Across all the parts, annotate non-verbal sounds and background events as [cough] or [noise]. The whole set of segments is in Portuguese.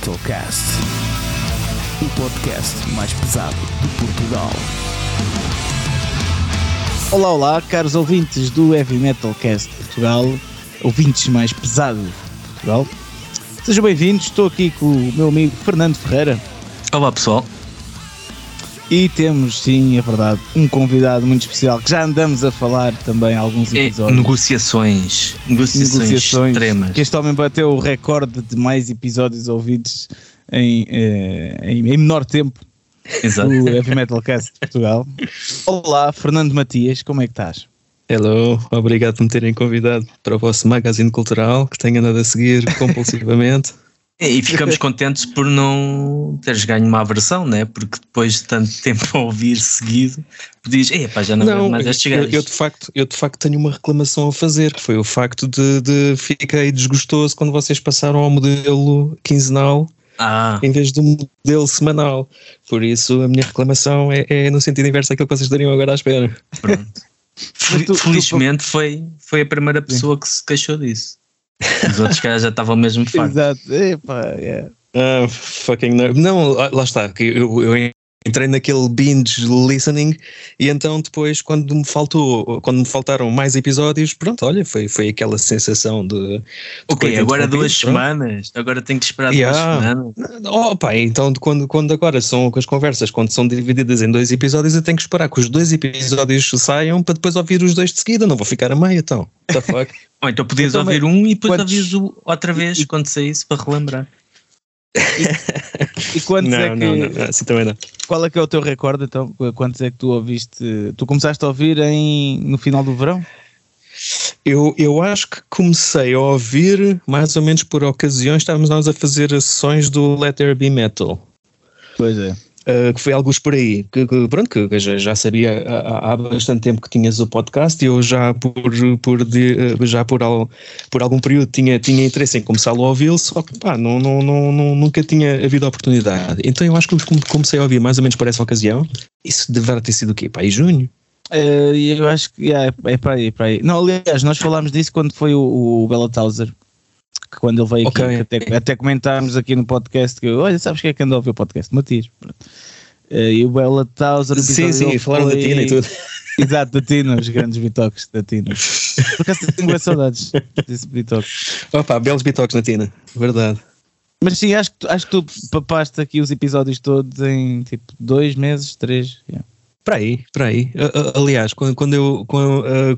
Heavy Metal Cast, o podcast mais pesado de Portugal. Olá, olá, caros ouvintes do Heavy Metal Cast Portugal, ouvintes mais pesados de Portugal. Sejam bem-vindos, estou aqui com o meu amigo Fernando Ferreira. Olá pessoal. E temos, sim, é verdade, um convidado muito especial que já andamos a falar também há alguns É, episódios. negociações, negociações, extremas. Que este homem bateu o recorde de mais episódios ouvidos em, eh, em, em menor tempo [laughs] Exato. do Heavy Metal Cast de Portugal. Olá, Fernando Matias, como é que estás? Hello, obrigado por me terem convidado para o vosso magazine cultural que tenho andado a seguir compulsivamente. [laughs] E ficamos [laughs] contentes por não teres ganho uma aversão, né? Porque depois de tanto tempo a ouvir seguido, podias, ei, pá, já não, não mais estes eu, gajos. eu, de facto, eu de facto tenho uma reclamação a fazer, que foi o facto de, de fiquei desgostoso quando vocês passaram ao modelo quinzenal Ah, em vez do modelo semanal. Por isso a minha reclamação é, é no sentido inverso daquilo que vocês estariam agora à espera. pronto. [laughs] Felizmente foi, foi a primeira pessoa que se queixou disso. Os outros caras já estavam mesmo fartos. Exato, Epá, é. Ah, fucking nerd. Não, lá lá está. que Eu, eu entrei naquele binge listening e então depois quando me faltou, quando me faltaram mais episódios, pronto, olha, foi, foi aquela sensação de. de Ok, agora duas pronto. semanas. Agora tenho que esperar Yeah. duas semanas. Oh, pá, então quando, quando agora são as conversas, quando são divididas em dois episódios, eu tenho que esperar que os dois episódios saiam para depois ouvir os dois de seguida. Não vou ficar a meio, então. What the fuck? [laughs] Ou então podias também- ouvir um e depois Quantos- ouvias outra vez quando saísse para relembrar. [laughs] E quantos não, é que, não, não, não, assim também não. qual é que é o teu recorde então? Quantos é que tu ouviste? Tu começaste a ouvir em, no final do verão? Eu, eu acho que comecei a ouvir mais ou menos por ocasiões, estávamos nós a fazer sessões do Let There Be Metal. Pois é. Uh, que foi alguns por aí, que, que, pronto, que já, já sabia há, há bastante tempo que tinhas o podcast e eu já por, por, de, uh, já por, al, por algum período tinha, tinha interesse em começar a ouvi-lo, só que pá, não, não, não, não- nunca tinha havido oportunidade. Então eu acho que come- comecei a ouvir mais ou menos por essa ocasião. Isso deverá ter sido o quê? Pá, em junho? Eh, e eu acho que yeah, é para aí, é para aí. Não, aliás, nós falámos disso quando foi o, o Bela Tauser, que quando ele veio aqui, até, até comentámos aqui no podcast que olha, sabes quem é que andou a ouvir o podcast? Matias. Pronto. Eh, e o Bela Tauser, o Sim, sim, falaram da Tina e tudo. [laughs] Exato, da Tina, os grandes bitoques da Tina. Por acaso tenho boas saudades desse bitoque. Opa, belos bitoques na Tina, verdade. Mas sim, acho que, tu- acho que tu papaste aqui os episódios todos em tipo dois meses, três. yeah. Para aí, para aí. Aliás, quando, quando eu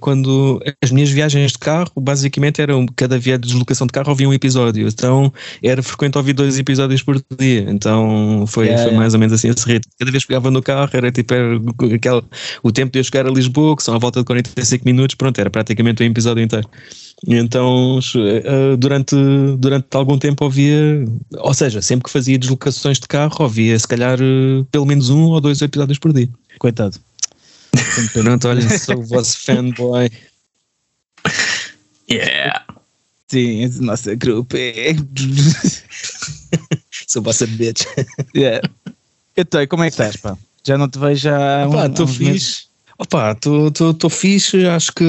quando, as minhas viagens de carro, basicamente eram cada viagem de deslocação de carro havia um episódio. Então era frequente ouvir dois episódios por dia. Então foi, Yeah, foi yeah. mais ou menos assim esse ritmo. Cada vez que pegava no carro era tipo era aquele, o tempo de eu chegar a Lisboa, que são à volta de 45 minutos, pronto, era praticamente um episódio inteiro. Então ah, durante, durante algum tempo ouvia, ou seja, sempre que fazia deslocações de carro, ouvia se calhar ah, pelo menos um ou dois episódios por dia. Coitado. [laughs] Pronto, olha, sou o vosso fanboy. Yeah. Sim, esse nosso grupo é. [laughs] Sou a vossa bitch. yeah. Então, e como é que estás, pá? Já não te vejo há um, há estou uns meses. Opa, estou fixe. Acho que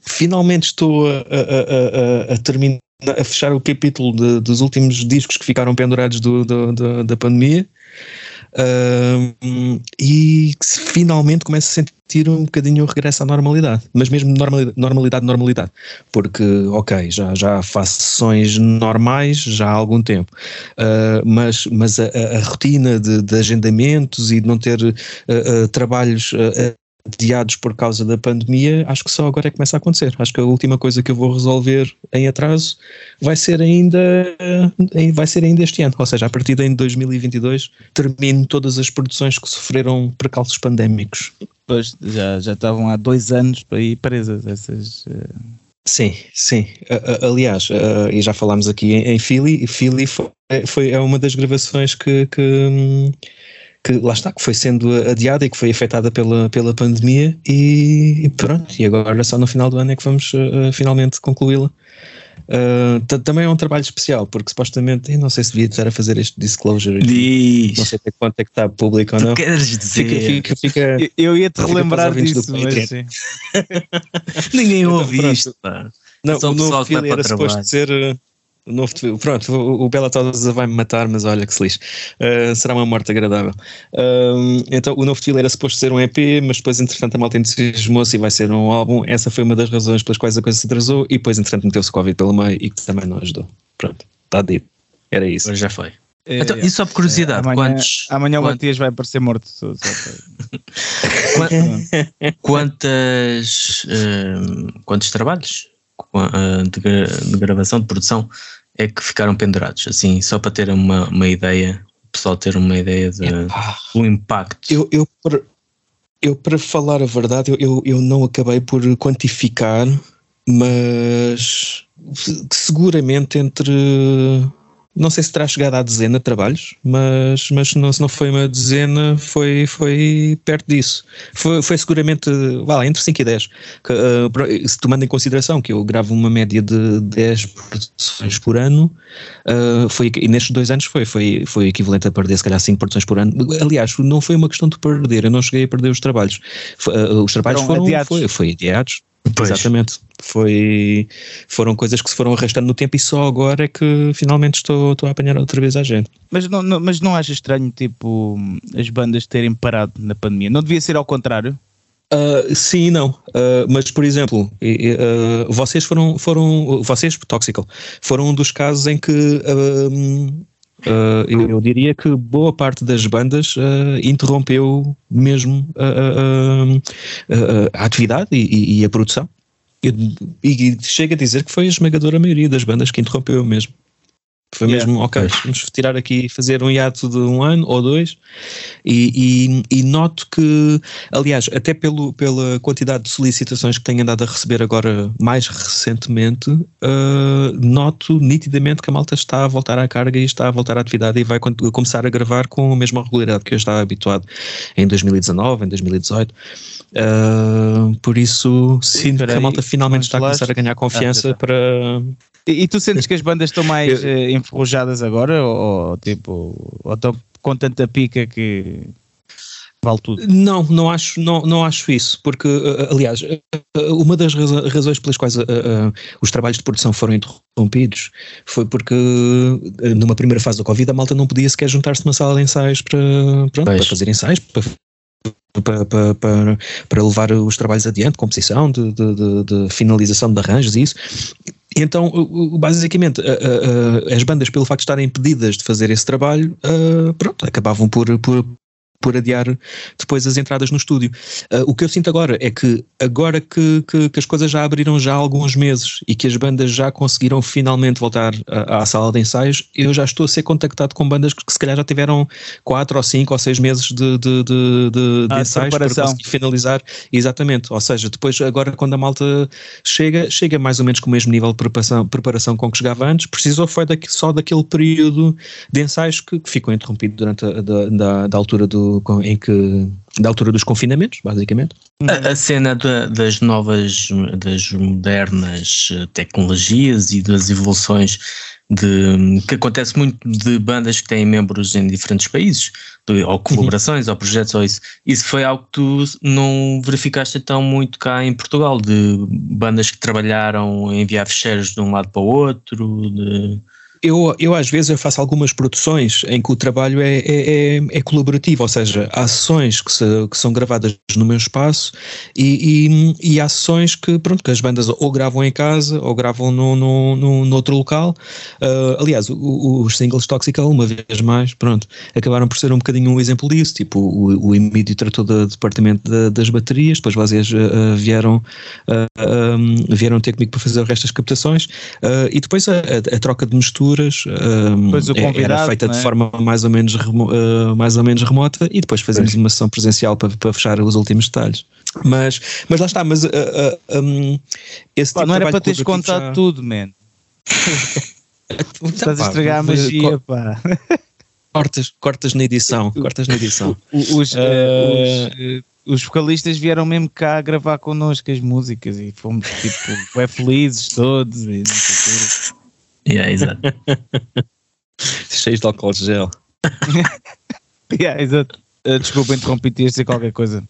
finalmente estou a, a, a, a- terminar, a fechar o capítulo de- dos últimos discos que ficaram pendurados do, do- do- da pandemia. Ahm, e que finalmente começo a sentir um bocadinho o regresso à normalidade, mas mesmo normalidade, normalidade, normalidade, porque, ok, já, já faço sessões normais já há algum tempo, Ah, mas, mas a, a- rotina de, de agendamentos e de não ter ah, trabalhos adiados por causa da pandemia, acho que só agora é que começa a acontecer. Acho que a última coisa que eu vou resolver em atraso vai ser ainda vai ser ainda este ano, ou seja, a partir de em 2022 termino todas as produções que sofreram precalços pandémicos. Pois, já, já estavam há dois anos para ir presas essas. eh, Sim, sim. Aliás, e já falámos aqui em, Philly, e Philly foi, foi é uma das gravações que, que, hum, que lá está, que foi sendo adiada e que foi afetada pela, pela pandemia e, e pronto, e agora só no final do ano é que vamos uh, finalmente concluí-la. Uh, ta- também é um trabalho especial, porque supostamente, eu não sei se devia estar a fazer este disclosure, não Diz. sei até quanto é que está público ou Tu não. queres dizer? Fica, fica, fica, Eu- ia-te relembrar disso, mas sim. [laughs] Ninguém Então, ouve isto, pá. Não, Só o o novo para era trabalho. suposto ser. uh, novo, pronto, o, o Bela Tosa vai me matar, mas olha que se lixe. Uh, será uma morte agradável. Uh, então, o novo Twill era suposto ser um EP, mas depois, entretanto, a malta entusiasmou-se e vai ser um álbum. Essa foi uma das razões pelas quais a coisa se atrasou. E depois, entretanto, meteu-se o Covid pelo meio e que também não ajudou. Pronto, está dito. Era isso. Agora já foi. É, então, e só por curiosidade, amanhã, quantos, amanhã o Matias vai parecer morto. Só, só [laughs] quantas, uh, quantos trabalhos de, de, gravação, de produção é que ficaram pendurados? Assim, só para ter uma, uma ideia, o pessoal ter uma ideia do impacto. Eu, eu, eu, para falar a verdade, eu, eu, eu não acabei por quantificar, mas seguramente entre não sei se terá chegado à dezena de trabalhos, mas, mas não, se não foi uma dezena, foi, foi perto disso. Foi, foi seguramente, vá lá, entre 5 e 10. Que, uh, se tomando em consideração que eu gravo uma média de 10 produções por ano, uh, foi, e nestes dois anos foi, foi, foi equivalente a perder se calhar 5 produções por ano. Aliás, não foi uma questão de perder, eu não cheguei a perder os trabalhos. Uh, os trabalhos foram, foram adiados. Foi, foi adiados Pois. Exatamente. Foi, foram coisas que se foram arrastando no tempo e só agora é que finalmente estou, estou a apanhar outra vez a gente. Mas não, não, mas não achas estranho, tipo, as bandas terem parado na pandemia? Não devia ser ao contrário? Uh, sim e não, uh, mas por exemplo, uh, vocês foram, foram, vocês, Toxical, foram um dos casos em que eu, eu, diria que boa parte das bandas interrompeu mesmo a atividade e, e, a produção. E, e, chega a dizer que foi a esmagadora maioria das bandas que interrompeu mesmo. Foi yeah. mesmo, ok, vamos tirar aqui, fazer um hiato de um ano ou dois, e, e, e, noto que, aliás, até pelo, pela quantidade de solicitações que tenho andado a receber agora mais recentemente, uh, noto nitidamente que a malta está a voltar à carga e está a voltar à atividade e vai começar a gravar com a mesma regularidade que eu estava habituado em 2019, em 2018. Uh, por isso, sinto que a malta finalmente está a começar a ganhar confiança ah, tá. para e, e, tu sentes que as bandas estão mais uh, enferrujadas agora? Ou, tipo, ou estão com tanta pica que vale tudo? Não, não acho, não, não acho isso, porque, uh, aliás, uh, uma das razões pelas quais os trabalhos de produção foram interrompidos foi porque, numa primeira fase da Covid, a malta não podia sequer juntar-se numa sala de ensaios para, pronto, para fazer ensaios, para para, para, para, para, levar os trabalhos adiante, composição, de, de, de, de, finalização de arranjos e isso. Então, basicamente, as bandas, pelo facto de estarem impedidas de fazer esse trabalho, pronto, acabavam por, por, por adiar depois as entradas no estúdio. Uh, o que eu sinto agora é que agora que, que, que, as coisas já abriram já há alguns meses e que as bandas já conseguiram finalmente voltar à, à sala de ensaios, eu já estou a ser contactado com bandas que, que se calhar já tiveram 4 ou 5 ou 6 meses de, de, de, de, ah, ensaios para conseguir finalizar. Exatamente. Ou seja, depois agora quando a malta chega, chega mais ou menos com o mesmo nível de preparação, preparação com que chegava antes, precisou foi daqui, só daquele período de ensaios que, que ficou interrompido durante a da, da, da altura do em que da altura dos confinamentos, basicamente. A, a cena de, das novas, das modernas eh, tecnologias e das evoluções de, que acontece muito de bandas que têm membros em diferentes países, de, ou colaborações, ou projetos, ou isso. Isso foi algo que tu não verificaste tão muito cá em Portugal, de bandas que trabalharam em enviar fecheiros de um lado para o outro, de eu, eu às vezes eu faço algumas produções em que o trabalho é, é, é, é colaborativo, ou seja, há sessões que, se, que são gravadas no meu espaço e, e, e há sessões que, pronto, que as bandas ou gravam em casa ou gravam no, no, no, no outro local. Uh, aliás, o, os singles Toxical, uma vez mais, pronto, acabaram por ser um bocadinho um exemplo disso, tipo o, o Emílio tratou do departamento de, das baterias, depois vocês uh, vieram, uh, um, vieram ter comigo para fazer o resto das captações e depois a, a, a troca de mistura alturas um, era feita de é? forma mais ou, menos uh, mais ou menos remota e depois fazemos uma sessão presencial para, para fechar os últimos detalhes. Mas, mas lá está, mas uh, uh, um, esse pá, tipo não era para teres contado já... tudo, man. [laughs] Estás a estragar a magia, pá. Cortas, cortas na edição, cortas na edição. [laughs] Os, uh, os, os vocalistas vieram mesmo cá gravar connosco as músicas e fomos tipo é felizes todos. E, Yeah, exato. [laughs] Cheios de álcool gel. [laughs] yeah, exato. Uh, desculpa, interrompi, te dizer qualquer coisa.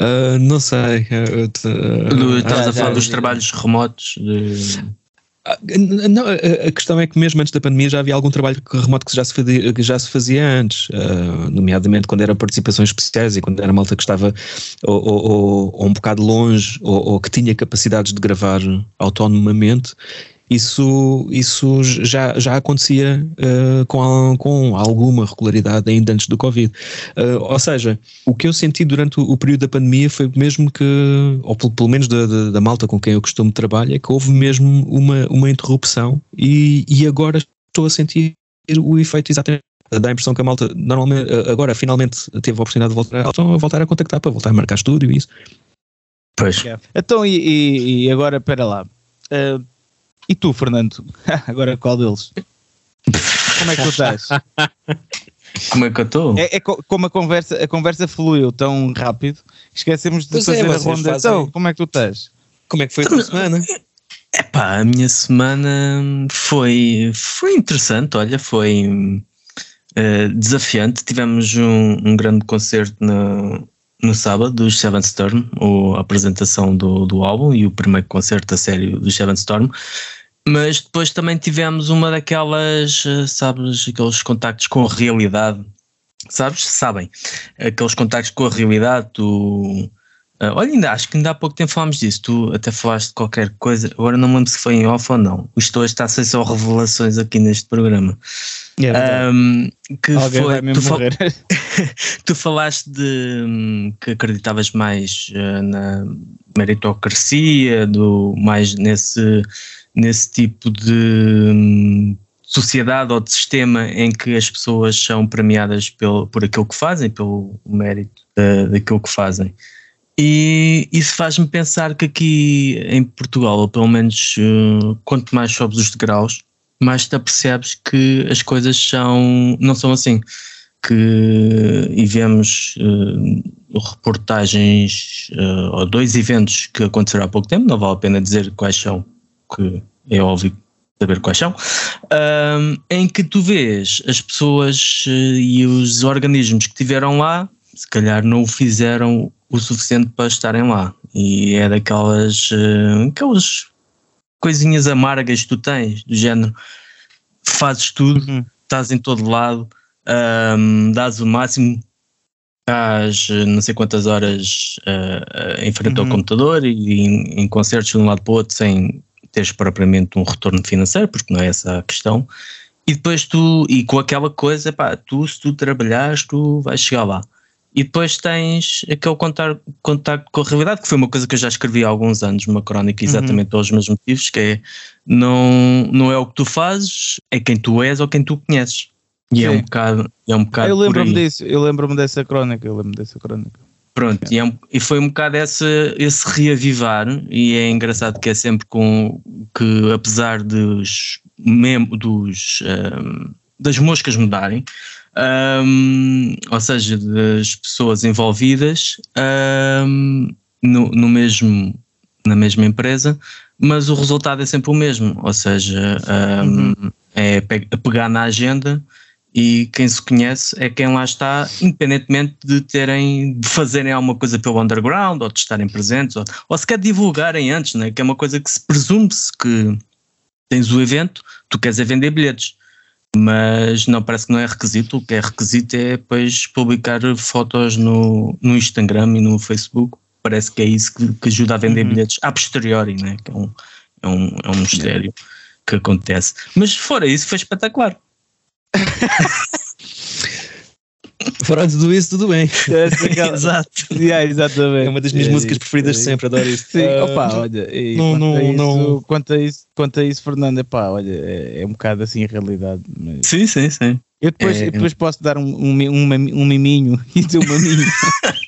Uh, não sei. Uh, uh, Estavas a falar dos trabalhos remotos. De... Ah, não, a questão é que mesmo antes da pandemia já havia algum trabalho remoto que já se fazia, que já se fazia antes, uh, nomeadamente quando era participações especiais e quando era malta que estava ou, ou, ou um bocado longe ou, ou, que tinha capacidades de gravar autonomamente isso, isso já, já acontecia uh, com, com alguma regularidade ainda antes do Covid. Uh, ou seja, o que eu senti durante o, o, período da pandemia foi mesmo que, ou pelo, pelo menos da, da, da, malta com quem eu costumo trabalhar, é que houve mesmo uma, uma interrupção e, e agora estou a sentir o efeito exatamente dá a impressão que a malta normalmente agora finalmente teve a oportunidade de voltar, a voltar a contactar para voltar a marcar estúdio e isso. Pois. Então, e, e, e agora, espera lá. Uh, e tu, Fernando? [laughs] Agora qual deles? Como é que tu estás? [laughs] Como é que eu estou? É, é, como a conversa, a conversa fluiu tão rápido esquecemos de pois é, fazer é, a ronda. Fazem... Então, como é que tu estás? Como é que foi a tua semana? Epá, a minha semana foi, foi interessante, olha, foi uh, desafiante. Tivemos um, um grande concerto no, no sábado dos Seven Storm, a apresentação do, do álbum e o primeiro concerto a sério dos Seven Storm. Mas depois também tivemos uma daquelas, eh, sabes, aqueles contactos com a realidade, sabes? Sabem, aqueles contactos com a realidade, tu. Uh, olha, ainda acho que ainda há pouco tempo falámos disso. Tu até falaste de qualquer coisa, agora não me lembro se foi em off ou não. Isto hoje está a ser só revelações aqui neste programa. É um, que Alguém foi, tu, fal [laughs] [laughs] tu, falaste de hum, que acreditavas mais uh, na meritocracia, do, mais nesse nesse tipo de hum, sociedade ou de sistema em que as pessoas são premiadas pelo, por aquilo que fazem, pelo mérito uh, daquilo que fazem. E isso faz-me pensar que aqui em Portugal, ou pelo menos uh, quanto mais sobes os degraus, mais te apercebes que as coisas são, não são assim. Que e vemos uh, reportagens uh, ou dois eventos que aconteceram há pouco tempo, não vale a pena dizer quais são, que é óbvio saber quais são, em que tu vês as pessoas e os organismos que estiveram lá, se calhar não o fizeram o suficiente para estarem lá. E é daquelas uh, aquelas coisinhas amargas que tu tens, do género, fazes tudo, uhum. estás em todo lado, um, dás o máximo, estás eh, não sei quantas horas uh, em frente uhum. ao computador e em, em concertos de um lado para o outro sem teres propriamente um retorno financeiro, porque não é essa a questão. E depois tu, e com aquela coisa, pá, tu se tu trabalhares, tu vais chegar lá. E depois tens aquele contato, contato com a realidade, que foi uma coisa que eu já escrevi há alguns anos, uma crónica uhum. exatamente uhum. pelos mesmos motivos, que é não, não é o que tu fazes, é quem tu és ou quem tu conheces. E é um bocado, é um bocado Eu lembro-me disso, eu lembro-me dessa crónica, eu lembro dessa crónica. Pronto, e, é um, e, foi um bocado esse, esse reavivar, e é engraçado que é sempre com que, apesar dos, mem dos um, das moscas mudarem, um, ou seja, das pessoas envolvidas um, no, no, mesmo, na mesma empresa, mas o resultado é sempre o mesmo, ou seja, uhum. é pegar na agenda e quem se conhece é quem lá está, independentemente de terem, de fazerem alguma coisa pelo underground ou de estarem presentes ou, ou sequer divulgarem antes, né? que é uma coisa que se presume-se que tens o evento, tu queres é vender bilhetes, mas não parece que não é requisito, o que é requisito é depois publicar fotos no, no Instagram e no Facebook, parece que é isso que, que ajuda a vender uhum. bilhetes a posteriori, né? que é um, é um, é um mistério que acontece. Mas fora isso foi espetacular. [laughs] Fora tudo isso, tudo bem. É, [laughs] Exato. Yeah, exatamente. É uma das minhas é, músicas preferidas é, sempre, adoro isso. Sim, uh, opa, olha, não, quanto, não, a isso, não... Quanto, a isso, quanto a isso, Fernando, epá, olha, é, é um bocado assim a realidade. Mas... Sim, sim, sim. Eu depois, é, depois posso dar um, um, um, um miminho [laughs] e dizer um maminho.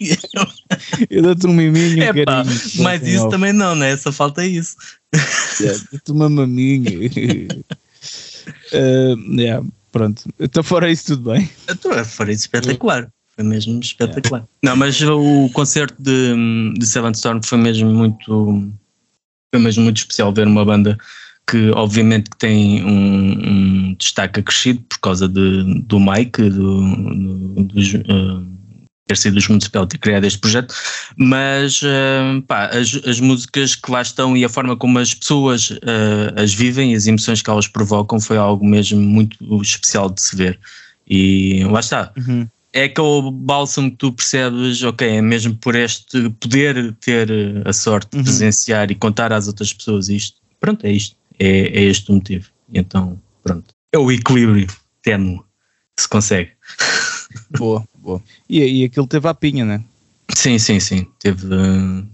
[laughs] eu dou-te um miminho. É pá, mas assim, isso também não, né? Só falta isso. Yeah, dou-te uma maminha. uh, yeah. Pronto, então fora isso tudo bem. Então, fora isso espetacular. Foi mesmo espetacular. Yeah. Não, mas o concerto de, de Seven Storm foi mesmo muito foi mesmo muito especial ver uma banda que obviamente que tem um, um destaque acrescido por causa de, do Mike, do, do, do uh, ter sido os municipais ter criado este projeto, mas uh, pá, as, as, músicas que lá estão e a forma como as pessoas uh, as vivem e as emoções que elas provocam foi algo mesmo muito especial de se ver. E lá está. Uhum. É aquele bálsamo que tu percebes, ok, é mesmo por este poder ter a sorte de uhum. presenciar e contar às outras pessoas isto. Pronto, é isto. É, é este o motivo. Então, pronto. É o equilíbrio temo que se consegue. Boa, [laughs] E, e aquilo teve a pinha, né? Sim, sim, sim. Teve, uh,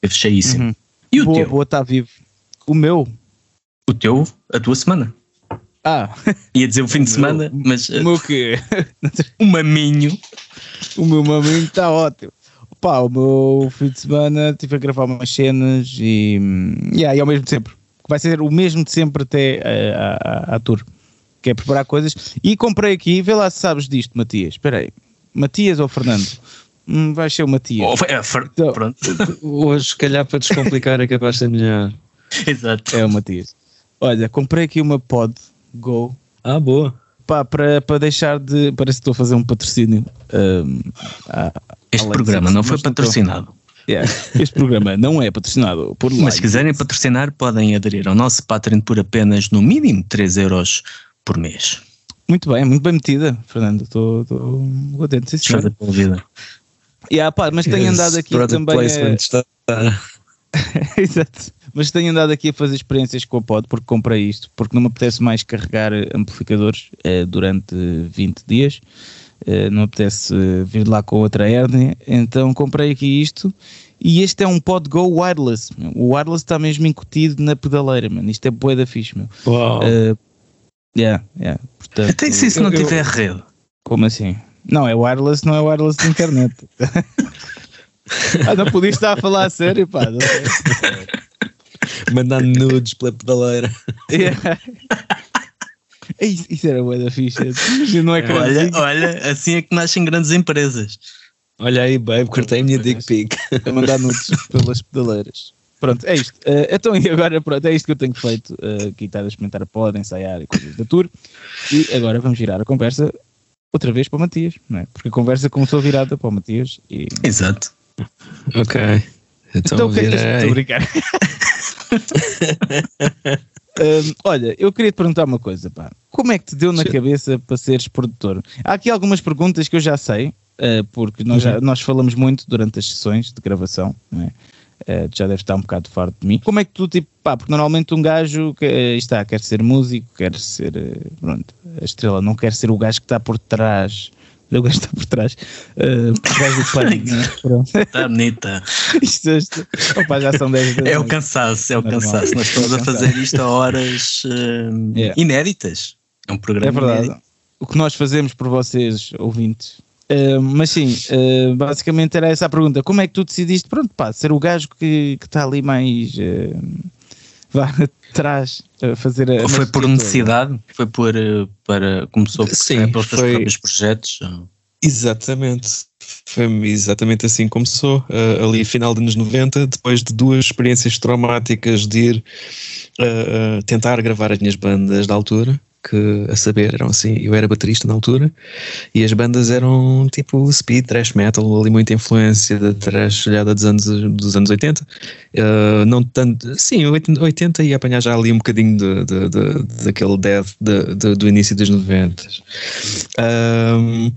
teve cheíssimo. Uhum. E o boa, teu? Boa, está vivo. O meu? O teu, a tua semana. Ah. [laughs] Ia dizer o fim de semana, mas. O meu quê? o [laughs] maminho. O meu maminho está ótimo. Pá, o meu fim de semana tive a gravar umas cenas e. Yeah, e ao mesmo tempo. Vai ser o mesmo de sempre até a, a, a tour que é preparar coisas. E comprei aqui, vê lá se sabes disto, Matias. Espera aí. Matias ou Fernando? Hum, vai ser o Matias. Oh, é, então, pronto. [laughs] Hoje, se calhar, para descomplicar, é capaz de ser melhor. Exato. É o Matias. Olha, comprei aqui uma Pod Go. Ah, boa. Pá, para, para deixar de. Parece que estou a fazer um patrocínio. Um, à, este programa não foi patrocinado. Yeah. Este programa não é patrocinado por Mas se quiserem patrocinar, podem aderir ao nosso Patreon por apenas no mínimo 3 euros por mês. Muito bem, muito bem metida, Fernando. Estou contente, sim, senhor. vida. Yeah, pá, mas tenho andado aqui também. A... [laughs] Exato. Mas tenho andado aqui a fazer experiências com a pod porque comprei isto, porque não me apetece mais carregar amplificadores eh, durante 20 dias. Eh, não me apetece vir lá com outra hérnia, então comprei aqui isto e este é um Pod Go wireless. O wireless está mesmo incutido na pedaleira, mano. Isto é boa da fixe, meu. Uau. Uh, Yeah, yeah. Portanto, Até se isso não eu, tiver rede. Como assim? Não, é wireless, não é wireless de internet. [laughs] ah, não podias estar a falar a sério, pá. Mandando nudes pela pedaleira. Yeah. Isso, isso era boa da ficha. Não é olha, olha, assim é que nascem grandes empresas. Olha aí, babe, cortei a minha dick pic. A mandar nudes pelas pedaleiras. Pronto, é isto. Uh, então, e agora, pronto, é isto que eu tenho feito. Uh, aqui está a experimentar a pod, ensaiar e coisas da tour. E agora vamos virar a conversa outra vez para o Matias, não é? Porque a conversa começou virada para o Matias e. Exato. Ok. Então, então o que é que Estou a brincar. [laughs] um, olha, eu queria te perguntar uma coisa, pá. Como é que te deu na Sim. cabeça para seres produtor? Há aqui algumas perguntas que eu já sei, uh, porque nós, já, uhum. nós falamos muito durante as sessões de gravação, não é? Uh, já deve estar um bocado farto de mim. Como é que tu, tipo, pá, porque normalmente um gajo que, uh, está, quer ser músico, quer ser, uh, pronto, a estrela, não quer ser o gajo que está por trás. O gajo está por trás, uh, por trás do [laughs] pano. Está? Tá bonita. [laughs] isto, isto, opa, já são 10 É o cansaço, é o cansaço. Nós estamos é a fazer isto a horas yeah. inéditas. É um programa. É verdade. Inédito. O que nós fazemos por vocês, ouvintes, Uh, mas sim, uh, basicamente era essa a pergunta. Como é que tu decidiste, pronto, pá, ser o gajo que está ali mais uh, vá [laughs] atrás a fazer a. Foi por necessidade? Foi por para começou por, sim, pelos teus próprios projetos? Exatamente. Foi exatamente assim que começou, uh, ali final dos anos 90, depois de duas experiências traumáticas de ir uh, tentar gravar as minhas bandas da altura, que, a saber, eram assim, eu era baterista na altura e as bandas eram tipo speed, thrash metal, ali muita influência da thrash olhada dos anos, dos anos 80. Uh, eh, não tanto, sim, 80 e apanhar já ali um bocadinho de, de, de, daquele death de, de, do início dos 90. Um,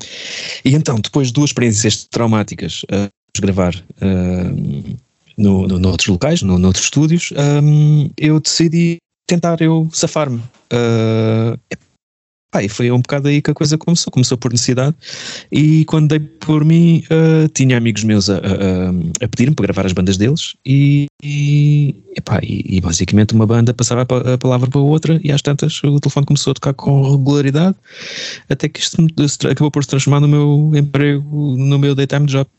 e então, depois de duas experiências traumáticas, uh, gravar. Uh, no, no, noutros locais, no, noutros estúdios, um, eu decidi tentar eu safar-me. Uh, e foi um bocado aí que a coisa começou. Começou por necessidade. E quando dei por mim, uh, tinha amigos meus a, a, a pedir-me para gravar as bandas deles. E, e, epá, e, e, basicamente uma banda passava a palavra para outra. E às tantas o telefone começou a tocar com regularidade. Até que isto acabou por se transformar no meu emprego, no meu daytime job.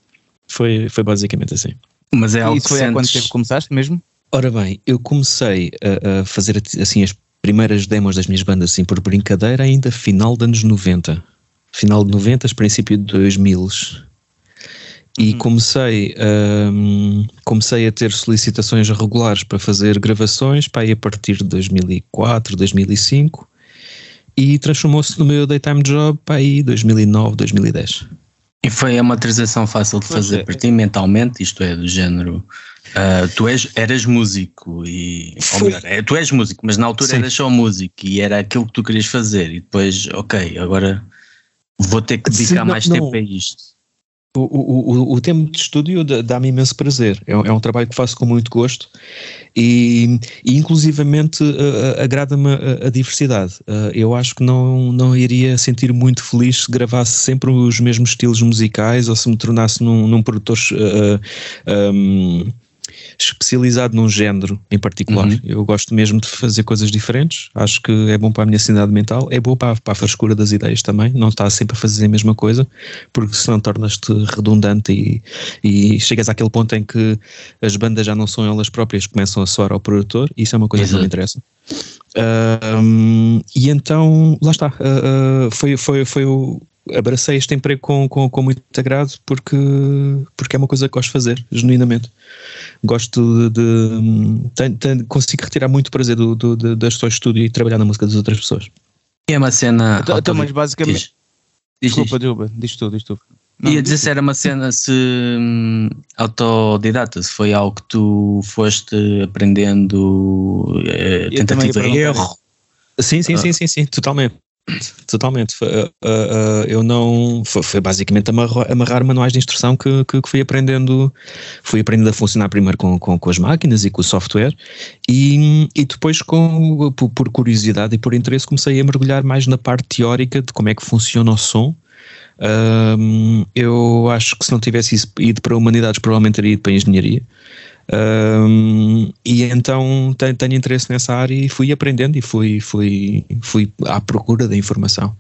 Foi, foi basicamente assim. Mas é algo e isso foi sentes... há quanto tempo começaste mesmo? Ora bem, eu comecei a, a, fazer assim as primeiras demos das minhas bandas assim por brincadeira ainda final dos anos 90. Final de 90, princípio de 2000. E hum. comecei, um, comecei a ter solicitações regulares para fazer gravações para aí a partir de 2004, 2005 e transformou-se no meu daytime job para aí 2009, 2010. E foi uma transição fácil de fazer é. para ti mentalmente, isto é, do género. Uh, tu és, eras músico e. Ou melhor, é, tu és músico, mas na altura Sim. eras só músico e era aquilo que tu querias fazer. E depois, ok, agora vou ter que dedicar Sim, não, mais tempo a isto. O, o, o, tempo de estúdio dá-me imenso prazer. É, é, um trabalho que faço com muito gosto e, e inclusivamente uh, agrada-me a, a, diversidade. Uh, eu acho que não, não iria sentir muito feliz se gravasse sempre os mesmos estilos musicais ou se me tornasse num, num produtor. Uh, um, especializado num género em particular. Uhum. Eu gosto mesmo de fazer coisas diferentes, acho que é bom para a minha sanidade mental, é bom para, para a frescura das ideias também, não estar sempre a fazer a mesma coisa, porque senão tornas-te redundante e, e chegas àquele ponto em que as bandas já não são elas próprias, começam a soar ao produtor, e isso é uma coisa Exato. que não me interessa. Uh, um, e então, lá está, uh, uh, foi, foi, foi o, abracei este emprego com, com, com muito agrado porque, porque é uma coisa que gosto de fazer, genuinamente. Gosto de. de tenho, tenho, consigo retirar muito prazer do, do, do, das pessoas de estúdio e trabalhar na música das outras pessoas. E é uma cena. Então, então mas basicamente. Diz, desculpa, desculpa, diz tu, diz tu. Não, Ia dizer se era uma cena se hum, autodidata, se foi algo que tu foste aprendendo, é, tentativa e erro. Sim, sim, ah. sim, sim, sim, totalmente. Totalmente. Uh, uh, eu não. Foi, basicamente amarrar, manuais de instrução que, que, fui aprendendo. Fui aprendendo a funcionar primeiro com, com, com as máquinas e com o software, e, e depois, com, por, curiosidade e por interesse, comecei a mergulhar mais na parte teórica de como é que funciona o som. Eu acho que se não tivesse ido para humanidades, provavelmente teria ido para a engenharia. Um, e então tenho, tenho, interesse nessa área e fui aprendendo e fui, fui, fui à procura da informação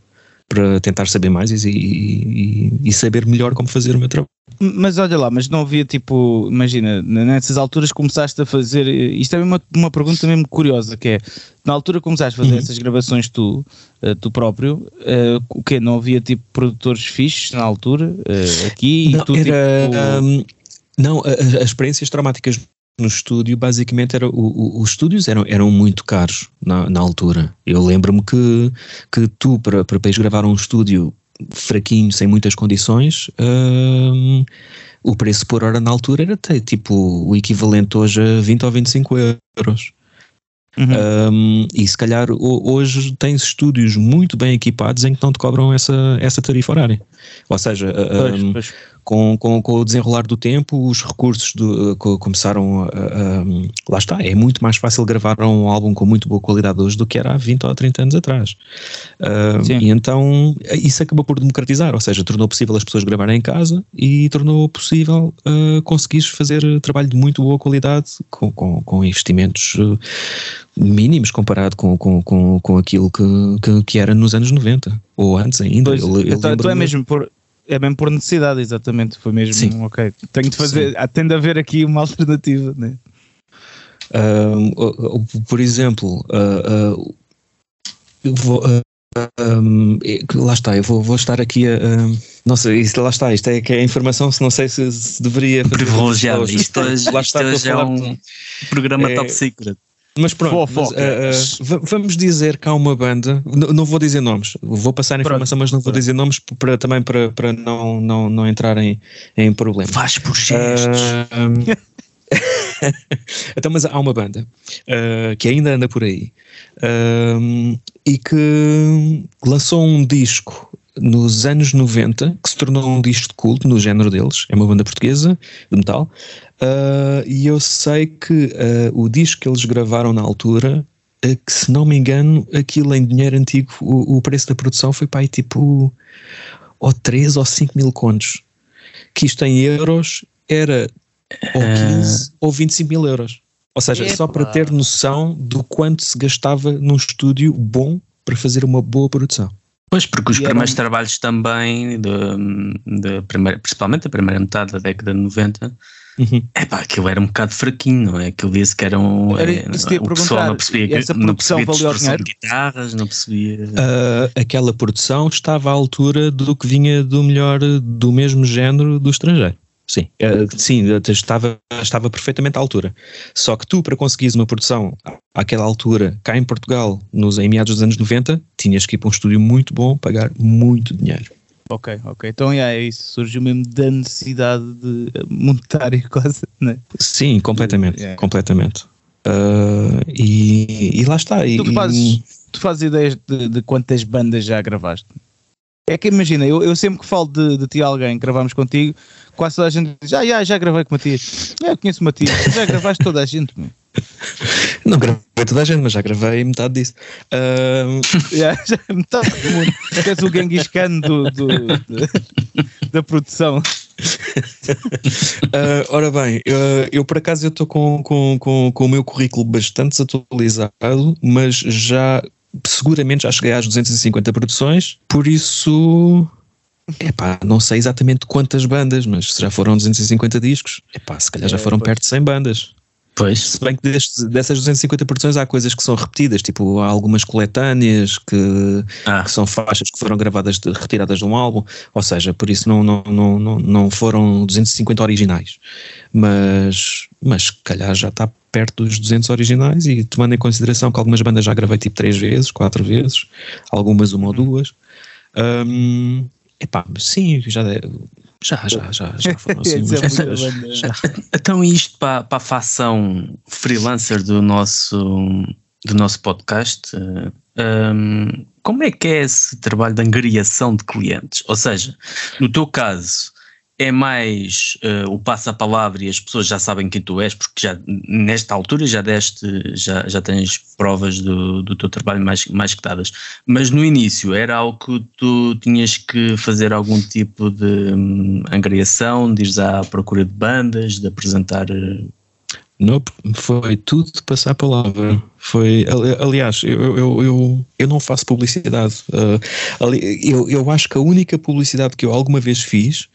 para tentar saber mais e, e, e, saber melhor como fazer o meu trabalho. Mas olha lá, mas não havia tipo, imagina, nessas alturas começaste a fazer, isto é uma, uma pergunta mesmo curiosa, que é, na altura começaste a fazer uhum. essas gravações tu, uh, tu próprio, uh, o quê? Não havia tipo produtores fixos na altura, uh, aqui? Não, tu, era, tipo... um, não, as experiências traumáticas no estúdio, basicamente, era, o, o, os estúdios eram, eram muito caros na, na altura. Eu lembro-me que, que tu, para, para depois gravar um estúdio fraquinho, sem muitas condições, hum, o preço por hora na altura era tipo o equivalente hoje a 20 ou 25 euros. Uhum. Um, e se calhar hoje tens estúdios muito bem equipados em que não te cobram essa, essa tarifa horária. Ou seja, pois, um, pois com, com, com, o desenrolar do tempo, os recursos do, começaram a, a, Lá está, é muito mais fácil gravar um álbum com muito boa qualidade hoje do que era há 20 ou 30 anos atrás. Uh, e então isso acabou por democratizar, ou seja, tornou possível as pessoas gravarem em casa e tornou possível uh, conseguires fazer trabalho de muito boa qualidade com, com, com investimentos uh, mínimos comparado com, com, com, com aquilo que, que, que, era nos anos 90 ou antes ainda. Eu, eu então, tu é mesmo por é mesmo por necessidade, exatamente. Foi mesmo, Sim. ok. Tenho de fazer, Sim. tem de haver aqui uma alternativa, né? Uh, por exemplo, uh, uh, vou, um, lá está, eu vou, vou estar aqui a. nossa, isso, lá está, isto é que é informação, se não sei se, se deveria. Privilegiado, isto, isto, lá está, isto é um programa é, top secret. Mas pronto, mas, uh, uh, vamos dizer que há uma banda, não vou dizer nomes, vou passar a informação, pronto. mas não vou dizer nomes para, também para, para não, não, não entrar em, em problemas. Faz por gestos. Uh, [laughs] então, mas há uma banda uh, que ainda anda por aí uh, e que lançou um disco nos anos 90 que se tornou um disco de culto no género deles. É uma banda portuguesa de metal Uh, e eu sei que uh, o disco que eles gravaram na altura, uh, que se não me engano, aquilo em dinheiro antigo, o, o preço da produção foi para aí tipo ou 3 ou 5 mil contos. Que isto em euros era ou 15 ou 25 mil euros. Ou seja, Epa. só para ter noção do quanto se gastava num estúdio bom para fazer uma boa produção. Pois, porque os e primeiros eram... trabalhos também, de, de primeira, principalmente a primeira metade da década de 90, Uhum. É pá, aquilo era um bocado fraquinho, não é? Aquilo disse que era um. Era, é, o pessoal não percebia, essa não percebia valeu dinheiro? de guitarras, não percebia. Uh, aquela produção estava à altura do que vinha do melhor, do mesmo género do estrangeiro. Sim, uh, sim, estava, estava perfeitamente à altura. Só que tu, para conseguires uma produção àquela altura, cá em Portugal, nos, em meados dos anos 90, tinhas que ir para um estúdio muito bom, pagar muito dinheiro. Ok, ok. Então é isso. Surgiu mesmo da necessidade de monetária [laughs] quase, né? Sim, completamente. Yeah. Completamente. Uh, e, e, lá está. Tu, fazes, tu fazes ideias de, de, quantas bandas já gravaste? É que imagina, eu, eu sempre que falo de, de ti a alguém, gravamos contigo, quase toda a gente diz: Ah, já, já gravei com o Matias. Eu conheço o Matias, já gravaste toda a gente. Meu. Não gravei toda a gente, mas já gravei metade disso. Uh... yeah, [laughs] já, metade do mundo. És o Genghis Khan do, do, do, da produção. uh, ora bem, eu, eu por acaso estou com, com, com, com o meu currículo bastante desatualizado, mas já seguramente já cheguei às 250 produções, por isso Epá, não sei exatamente quantas bandas, mas se já foram 250 discos, epá, se calhar já é, foram perto de 100 bandas. Pois. Se bem que destes, dessas 250 produções há coisas que são repetidas, tipo há algumas coletâneas que, ah. que são faixas que foram gravadas, de, retiradas de um álbum, ou seja, por isso não, não, não, não, não foram 250 originais, mas, mas se calhar já está perto dos 200 originais e tomando em consideração que algumas bandas já gravei tipo três vezes, quatro vezes, algumas uma ou duas. Um, epá, sim, já, já, já, já, já [laughs] foram assim. já. Então, isto para, para a facção freelancer do nosso, do nosso podcast, um, como é que é esse trabalho de angariação de clientes? Ou seja, no teu caso, é mais uh, o passa-palavra e as pessoas já sabem quem tu és, porque já nesta altura já deste, já, já tens provas do, do teu trabalho mais, mais que dadas. Mas no início era algo que tu tinhas que fazer algum tipo de um, angariação, de ir à procura de bandas, de apresentar. Eh, não, foi tudo de passar a palavra. Foi, aliás, eu, eu, eu, eu não faço publicidade. Uh, eu, eu acho que a única publicidade que eu alguma vez fiz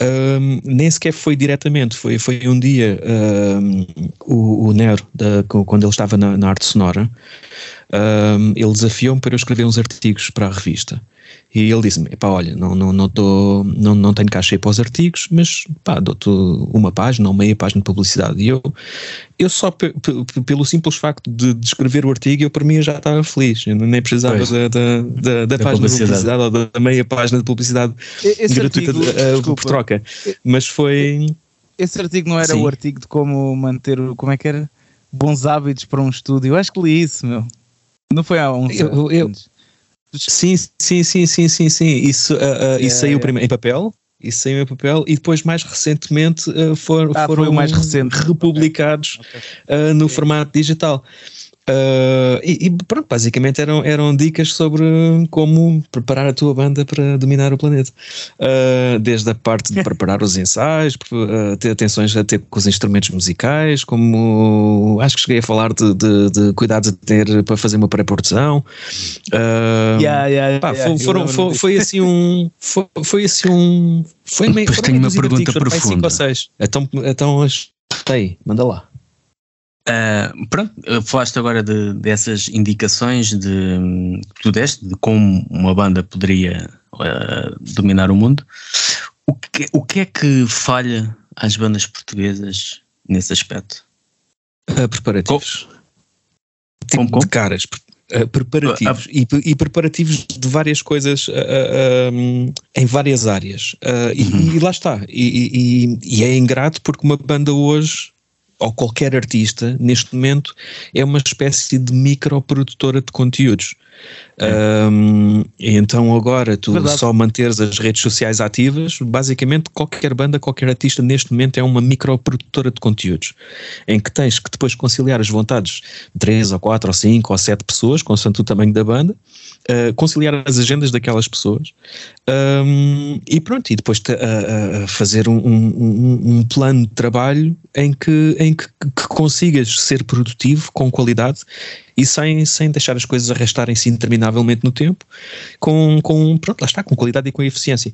um, nem sequer foi diretamente, foi, foi um dia um, o, o Nero, da, quando ele estava na, na arte sonora, um, ele desafiou-me para eu escrever uns artigos para a revista. E ele disse-me: pá, olha, não, não, não, dou, não, não tenho caixa para os artigos, mas pá, dou-te uma página ou meia página de publicidade. E eu, eu só pelo simples facto de, de, escrever o artigo, eu para mim já estava feliz. Eu nem precisava da, da, da, da página de publicidade ou da meia página de publicidade esse gratuita artigo, de, desculpa, por troca. Mas foi. Esse artigo não era Sim. o artigo de como manter, como é que era? Bons hábitos para um estúdio. Eu acho que li isso, meu. Não foi há uns eu, eu, Sim, sim, sim, sim, sim, sim. Isso, uh, uh, isso saiu primeiro em papel. Isso saiu em papel e depois mais recentemente uh, for, ah, foram mais recente. republicados okay. no okay. formato digital. Uh, e, e, pronto, basicamente eram, eram dicas sobre como preparar a tua banda para dominar o planeta. Uh, desde a parte de [laughs] preparar os ensaios, uh, ter atenções a ter com os instrumentos musicais, como acho que cheguei a falar de, de, de cuidados a ter para fazer uma pré-produção. Yeah, yeah, pá, yeah, foram, foi, foi, assim um. Foi, foi assim um. Foi meio. Depois tenho uma pergunta profunda. Então, então, aí, manda lá. Uh, pronto, falaste agora de, dessas indicações de, que tu deste, de como uma banda poderia uh, dominar o mundo. O que, o que é que falha às bandas portuguesas nesse aspecto? Uh, preparativos. Tipo como, como? De caras. preparativos e, e, preparativos de várias coisas um, em várias áreas. E, uhum. e, lá está. E, e é ingrato porque uma banda hoje ou qualquer artista, neste momento, é uma espécie de microprodutora de conteúdos. Um, então agora tu Verdade. só manteres as redes sociais ativas, basicamente qualquer banda, qualquer artista neste momento é uma microprodutora de conteúdos, em que tens que depois conciliar as vontades de 3 ou 4 ou 5 ou 7 pessoas, consoante o tamanho da banda, uh, conciliar as agendas daquelas pessoas um, e pronto, e depois uh, uh, fazer um, um, um, plano de trabalho em que, em que, que consigas ser produtivo com qualidade e sem, sem deixar as coisas arrastarem-se interminavelmente no tempo, com, com, pronto, lá está, com qualidade e com eficiência.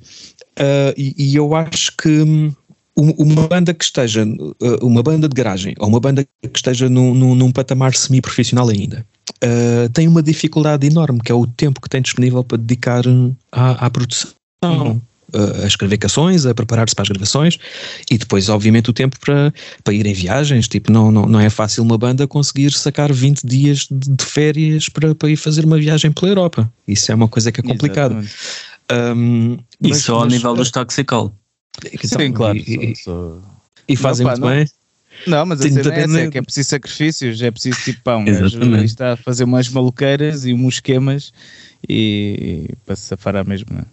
Uh, e, e, eu acho que hum, uma banda que esteja, uh, uma banda de garagem, ou uma banda que esteja num, num, num patamar semi-profissional ainda, uh, tem uma dificuldade enorme, que é o tempo que tem disponível para dedicar à, à produção. Uhum a escrever canções, a preparar-se para as gravações e depois, obviamente, o tempo para, para ir em viagens. Tipo, não, não, não é fácil uma banda conseguir sacar 20 dias de, de férias para, para ir fazer uma viagem pela Europa. Isso é uma coisa que é complicado. Um, e só ao nível dos Toxicol. Sim, claro. E, sou, sou... e fazem não, pá, muito não. bem. Não, mas a cena é, essa, é que é preciso sacrifícios, é preciso tipo pão. Está a fazer umas maluqueiras e uns esquemas e para se safar à mesma.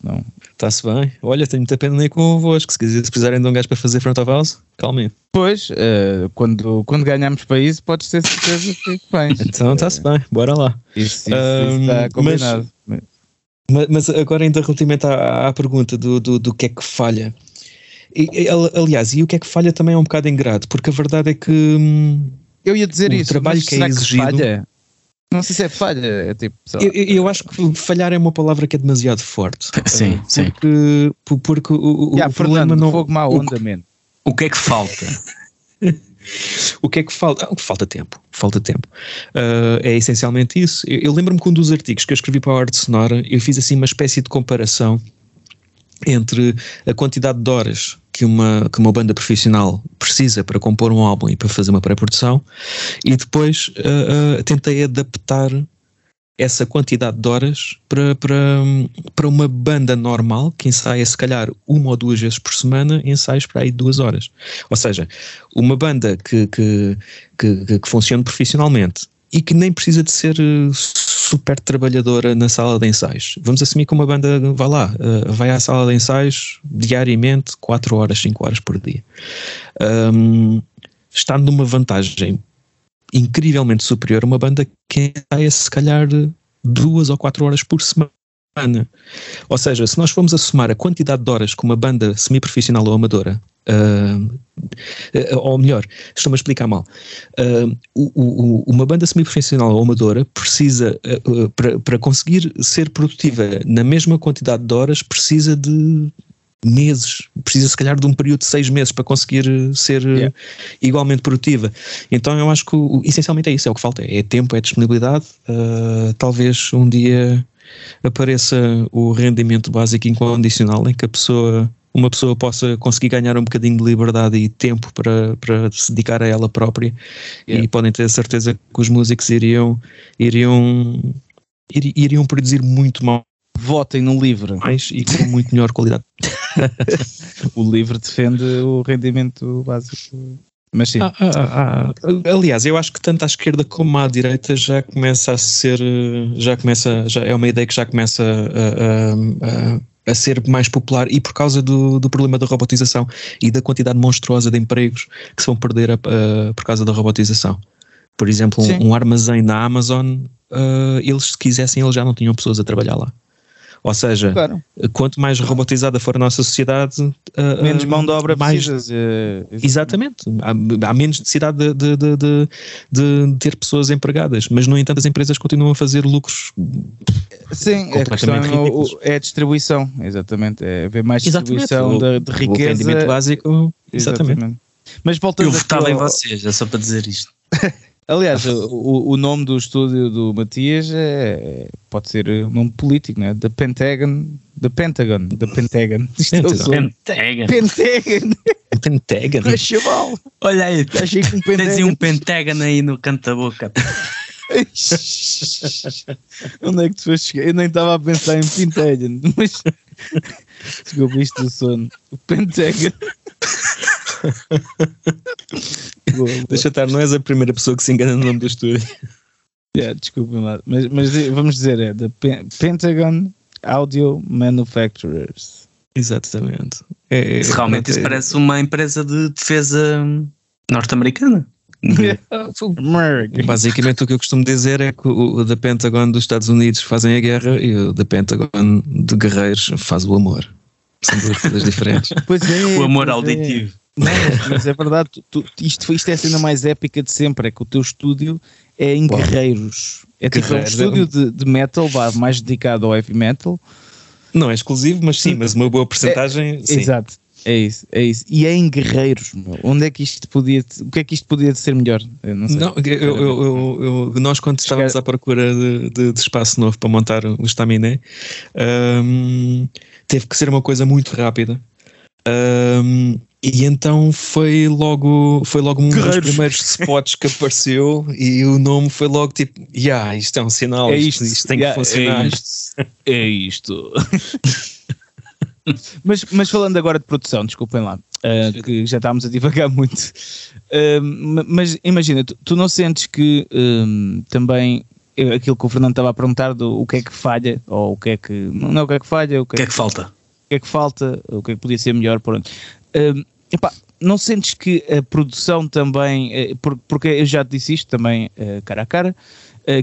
Senão... Está-se bem. Olha, tenho muita pena nem convosco. Se, quiser, se precisarem de um gajo para fazer front of house, calmem. Pois, uh, quando, quando ganharmos para isso, podes ter certeza que bem. [laughs] então está-se bem, bora lá. Isso, isso, um, isso está combinado. Mas, mas, agora ainda relativamente à, à pergunta do, do, do que é que falha. E, aliás, e o que é que falha também é um bocado ingrato, porque a verdade é que hum, eu ia dizer o isso, trabalho que é exigido. Que falha? Não sei se é falha, é tipo. Eu, eu, acho que falhar é uma palavra que é demasiado forte. [laughs] Sim, sim. Porque, porque o, yeah, o problema Fernando, não. Fogo mau onda, o, o que é que falta? [laughs] o que é que falta? Ah, falta tempo. Falta tempo. Uh, é essencialmente isso. Eu, eu lembro-me que um dos artigos que eu escrevi para a Arte Sonora, eu fiz assim uma espécie de comparação entre a quantidade de horas que uma, que uma banda profissional precisa para compor um álbum e para fazer uma pré-produção, e depois uh, uh, tentei adaptar essa quantidade de horas para, para, para uma banda normal que ensaia se calhar uma ou duas vezes por semana, ensaios para aí duas horas. Ou seja, uma banda que, que, que, que funcione profissionalmente e que nem precisa de ser eh, super trabalhadora na sala de ensaios. Vamos assumir que uma banda vai lá, uh, vai à sala de ensaios diariamente, 4 horas, 5 horas por dia. Um, está numa vantagem incrivelmente superior a uma banda que ensaia se calhar duas ou quatro horas por semana. Ou seja, se nós formos a somar a quantidade de horas que uma banda semi-profissional ou amadora Uh, ou melhor, estou-me a explicar mal. Uh, o, o, uma banda semi-profissional ou amadora precisa, uh, para, para conseguir ser produtiva na mesma quantidade de horas, precisa de meses, precisa se calhar de um período de seis meses para conseguir ser yeah. igualmente produtiva. Então eu acho que essencialmente é isso, é o que falta, é tempo, é disponibilidade. talvez um dia apareça o rendimento básico incondicional em que a pessoa uma pessoa possa conseguir ganhar um bocadinho de liberdade e tempo para, para se dedicar a ela própria. Yeah. e podem ter a certeza que os músicos iriam iriam iriam produzir muito mal. Votem no livro. Mais e com muito melhor qualidade. [laughs] O livro defende o rendimento básico. Mas sim. Ah, ah, ah, ah, aliás, eu acho que tanto à esquerda como à direita já começa a ser, já começa, já é uma ideia que já começa a, a, a a ser mais popular e por causa do, do problema da robotização e da quantidade monstruosa de empregos que se vão perder a, a, por causa da robotização. Por exemplo, um, um, armazém na Amazon, uh, eles se quisessem, eles já não tinham pessoas a trabalhar lá. Ou seja, claro. quanto mais robotizada for a nossa sociedade, uh, menos mão de obra mais, precisas. Uh, exatamente. Há, há, menos necessidade de, de, de, de, ter pessoas empregadas, mas no entanto as empresas continuam a fazer lucros. Sim, a questão é, é a distribuição, exatamente. É haver mais distribuição de, de, riqueza. O rendimento básico, exatamente. exatamente. Mas voltando Eu votava ao... em vocês, é só para dizer isto. [laughs] Aliás, o, o nome do estúdio do Matias é, pode ser um nome político, né? The Pentagon. The Pentagon. The Pentagon. [laughs] Pentagon. Pentagon. Pentagon. chaval. Olha aí, achei que um Pentagon. um Pentagon aí no canto da boca. [laughs] Onde é que tu foste chegar? Eu nem estava a pensar em Pentagon, [laughs] mas desculpa isto do sono. O Pentagon. Boa, [laughs] boa. Deixa estar, não és a primeira pessoa que se engana no nome do estúdio. [laughs] Yeah, desculpa lá, mas, mas vamos dizer, é da Pentagon Audio Manufacturers. Exatamente. É, é, realmente isso é, parece uma empresa de defesa norte-americana. Basicamente o que eu costumo dizer é que o, o da Pentagon dos Estados Unidos fazem a guerra e o da Pentagon de guerreiros faz o amor. São duas coisas diferentes. É, o amor auditivo. Não, mas é verdade, tu, isto, isto é a cena mais épica de sempre, é que o teu estúdio é em. Guerreiros. É tipo um estúdio de, de metal, mais dedicado ao heavy metal. Não é exclusivo, mas sim, mas uma boa porcentagem. É, exato, é isso, é isso. E é em Guerreiros, meu. onde é que isto podia, o que é que isto podia ser melhor? Eu não sei. Não, eu, eu, eu, nós quando estávamos à procura de, de, de, espaço novo para montar o estaminé, um, teve que ser uma coisa muito rápida. Um, E então foi logo, foi logo um dos primeiros spots que apareceu e o nome foi logo tipo, yeah, isto é um sinal, é isto, isto, isto tem yeah, que funcionar. É isto. É isto. [laughs] mas, mas falando agora de produção, desculpem lá, uh, que já estávamos a divagar muito, uh, mas imagina, tu, tu, não sentes que um, também aquilo que o Fernando estava a perguntar do o que é que falha, ou o que é que não é o que é que falha, o que, é que, é que falta, o que é que falta, o que é que podia ser melhor, pronto. Uh, epá, não sentes que a produção também, porque eu já te disse isto também cara a cara,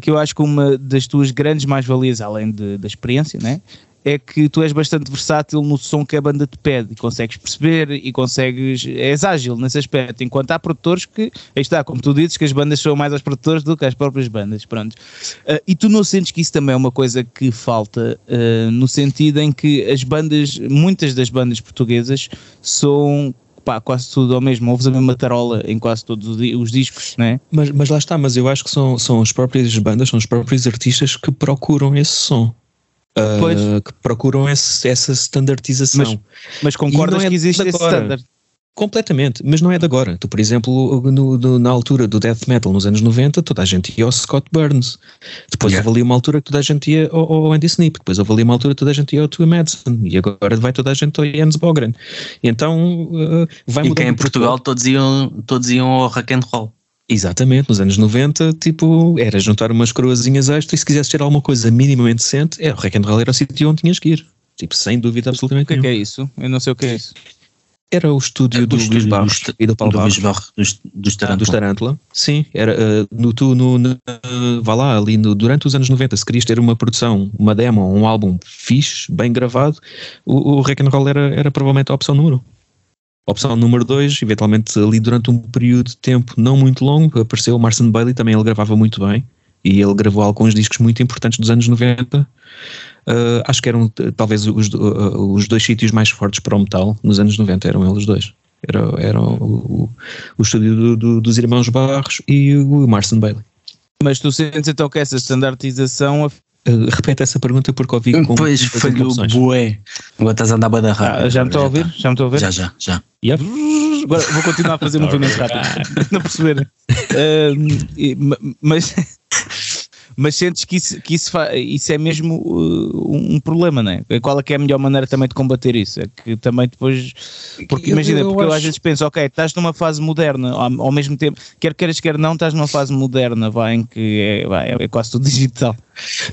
que eu acho que uma das tuas grandes mais-valias, além de, da experiência, né, é que tu és bastante versátil no som que a banda te pede e consegues perceber e consegues, és ágil nesse aspecto, enquanto há produtores que, aí está, como tu dizes, que as bandas são mais aos produtores do que às próprias bandas, pronto. Uh, e tu não sentes que isso também é uma coisa que falta, uh, no sentido em que as bandas, muitas das bandas portuguesas são pá, quase tudo ao mesmo, ouves a mesma tarola em quase todos os discos, não é? Mas, mas lá está, mas eu acho que são, são as próprias bandas, são os próprios artistas que procuram esse som. Uh, que procuram esse, essa standardização. Mas, mas concordas é que existe esse standard? Completamente, mas não é de agora. Tu, por exemplo, no, na altura do death metal nos anos 90, toda a gente ia ao Scott Burns. Depois yeah. houve ali uma altura que toda a gente ia ao, ao Andy Snip. Depois houve ali uma altura que toda a gente ia ao Tua Madison. E agora vai toda a gente ao Jens Bogren. E então uh, vai E quem em Portugal todos iam, todos iam ao rock and roll. Exatamente, nos anos 90, tipo, era juntar umas coroazinhas extras e se quisesse ter alguma coisa minimamente decente, é, o Rock and Roll era o sítio onde tinhas que ir. Tipo, sem dúvida absolutamente O que é, que é isso? Eu não sei o que é isso. Era o estúdio é, do Luís Barros do, e do Paulo do Barros. Barros dos, dos Tarantula. dos Tarantula. Sim, era uh, no, tu, no, no, uh, vá lá, ali no, durante os anos 90, se querias ter uma produção, uma demo, um álbum fixe, bem gravado, o, o Rock and Roll era, era provavelmente a opção número Opção número 2, eventualmente ali durante um período de tempo não muito longo, apareceu o Martin Bailey, também ele gravava muito bem, e ele gravou alguns discos muito importantes dos anos 90. Uh, ah, acho que eram talvez os, uh, os dois sítios mais fortes para o metal nos anos 90, eram eles dois. Era, era o, o, estúdio do, do, dos Irmãos Barros e o Martin Bailey. Mas tu sentes então que essa standardização Uh, repete essa pergunta porque ouvi com Pois, falhou bué. Agora estás a andar bem da rápido. Ah, já me estou a ouvir? Já me estou a ouvir? Já, já, já. Yep. Agora vou continuar a fazer [laughs] movimentos rápidos. [laughs] Não perceber. Uh, [laughs] mas mas sentes que isso, que isso, isso é mesmo uh, um problema, não é? Qual é que é a melhor maneira também de combater isso? É que também depois. Porque eu, imagina, eu porque acho... eu às vezes penso, ok, estás numa fase moderna, ao, ao, mesmo tempo, quer queiras, quer não, estás numa fase moderna, vai, em que é, vai, é quase tudo digital.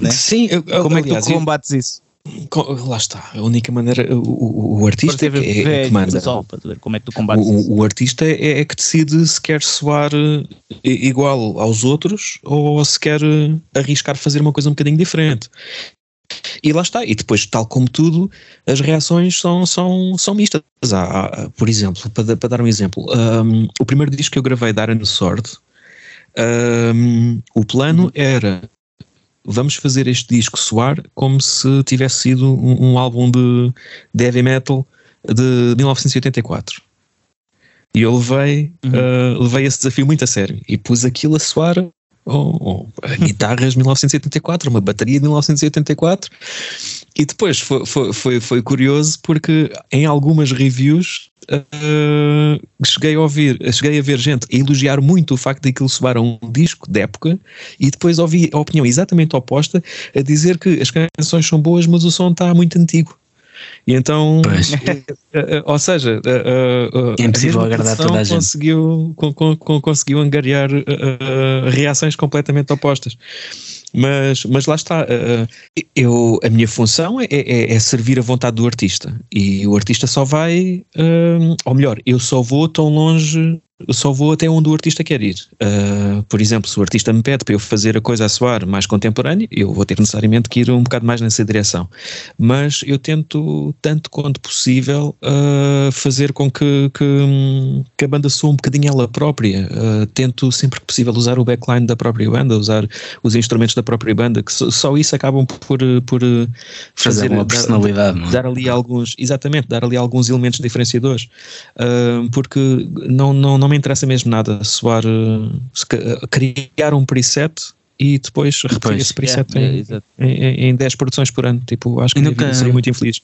Né? Sim, eu, como é que tu combates isso? Lá está, a única maneira, o, o, artista é, é, que manda. como é que tu combates o, o artista é, é, que decide se quer soar eh, igual aos outros ou se quer eh, arriscar fazer uma coisa um bocadinho diferente. E lá está, e depois, tal como tudo, as reações são, são, são mistas. Há, por exemplo, para, para dar um exemplo, um, o primeiro disco que eu gravei da Iron Sword, um, o plano uhum. era vamos fazer este disco soar como se tivesse sido um, um álbum de, de, heavy metal de 1984. E eu levei, uhum. uh, levei esse desafio muito a sério e pus aquilo a soar oh, oh, guitarras 1984, uma bateria de 1984. E depois foi, foi, foi, foi curioso porque em algumas reviews uh, cheguei a ouvir, cheguei a ver gente a elogiar muito o facto de aquilo soar a um disco de época e depois ouvi a opinião exatamente oposta a dizer que as canções são boas, mas o som está muito antigo. E então, ou seja, é impossível agradar toda a gente. Conseguiu, conseguiu angariar reações completamente opostas. Mas, mas lá está, eu, a minha função é, é, é, servir a vontade do artista. E o artista só vai, ou melhor, eu só vou tão longe só vou até onde o artista quer ir. Uh, por exemplo, se o artista me pede para eu fazer a coisa a soar mais contemporânea, eu vou ter necessariamente que ir um bocado mais nessa direção. Mas eu tento, tanto quanto possível, uh, fazer com que, que, que, a banda soe um bocadinho ela própria. Uh, tento sempre que possível usar o backline da própria banda, usar os instrumentos da própria banda, que só, só isso acabam por, por fazer, fazer uma personalidade. Dar, é? dar, ali alguns, exatamente, dar ali alguns elementos diferenciadores. porque não, não, não me interessa mesmo nada soar, uh, criar um preset e depois repetir esse preset yeah, em, yeah, em, em, 10 produções por ano. Tipo, acho que nunca, seria muito infeliz.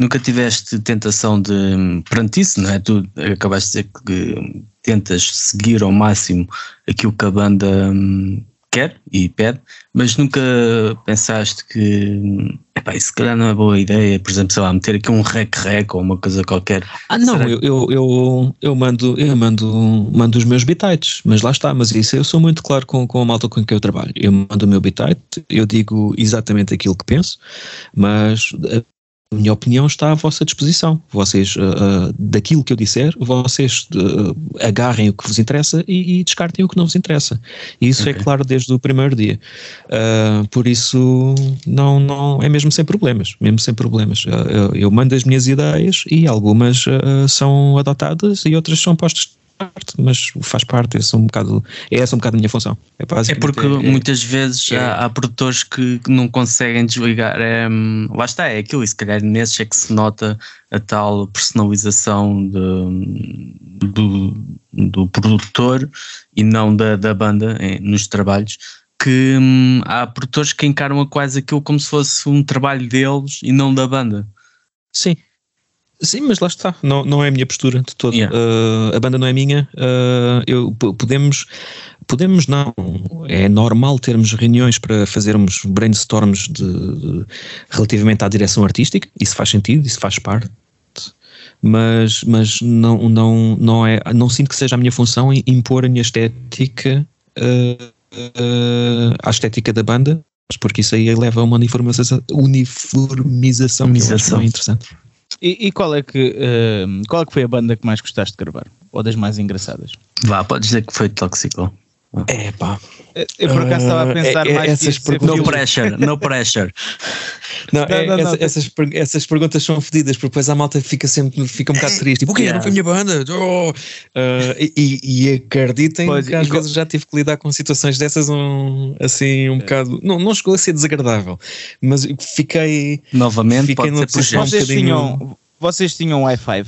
Nunca tiveste tentação de, perante isso, não é? Tu acabaste de dizer que tentas seguir ao máximo aquilo que a banda hum, quer e pede, mas nunca pensaste que epá, isso se calhar não é boa ideia, por exemplo, sei lá, meter aqui um rec-rec ou uma coisa qualquer. Ah, não, eu, eu, eu, eu, mando, eu mando, mando os meus bitites, mas lá está, mas isso eu sou muito claro com, com a malta com quem eu trabalho. Eu mando o meu bitite, eu digo exatamente aquilo que penso, mas a minha opinião está à vossa disposição. Vocês, uh, daquilo que eu disser, vocês uh, agarrem o que vos interessa e, e, descartem o que não vos interessa. E isso é okay. é claro desde o primeiro dia. Uh, por isso, não, não, é mesmo sem problemas. Mesmo sem problemas. eu, eu mando as minhas ideias e algumas são adotadas e outras são postas parte, mas faz parte, essa é um bocado, é essa um bocado a minha função. É, é porque é, muitas vezes é. há, há, produtores que não conseguem desligar, é, lá está, é aquilo, e se calhar nesses é que se nota a tal personalização de, do, do produtor e não da, da banda nos trabalhos, que hum, há produtores que encaram a quase aquilo como se fosse um trabalho deles e não da banda. Sim, Sim, mas lá está, não, não é a minha postura de todo. Yeah. Uh, a banda não é minha. Uh, eu, podemos, podemos não. É normal termos reuniões para fazermos brainstorms de, de, relativamente à direção artística. Isso faz sentido, isso faz parte. Mas, mas não, não, não, é, não sinto que seja a minha função impor a minha estética uh, à estética da banda, porque isso aí leva a uma uniformização, uniformização, que é interessante. E, e, qual, é que, uh, qual é que foi a banda que mais gostaste de gravar? Ou das mais engraçadas? Vá, podes dizer que foi Tóxico. É pá. Eu por acaso estava a pensar uh, mais essas perguntas. No pressure, no pressure. não, [laughs] não, é, não, essa, não, essas, essas perguntas são fedidas, porque depois a malta fica sempre fica um bocado é, triste. Tipo, o quê? Yeah. Não foi a minha banda? Oh! Uh, e, e acreditem pois, que às vezes já tive que lidar com situações dessas um, assim um é. bocado. Não, não chegou a ser desagradável, mas fiquei. Novamente, fiquei pode ser vocês, um tinham, vocês tinham Wi-Fi?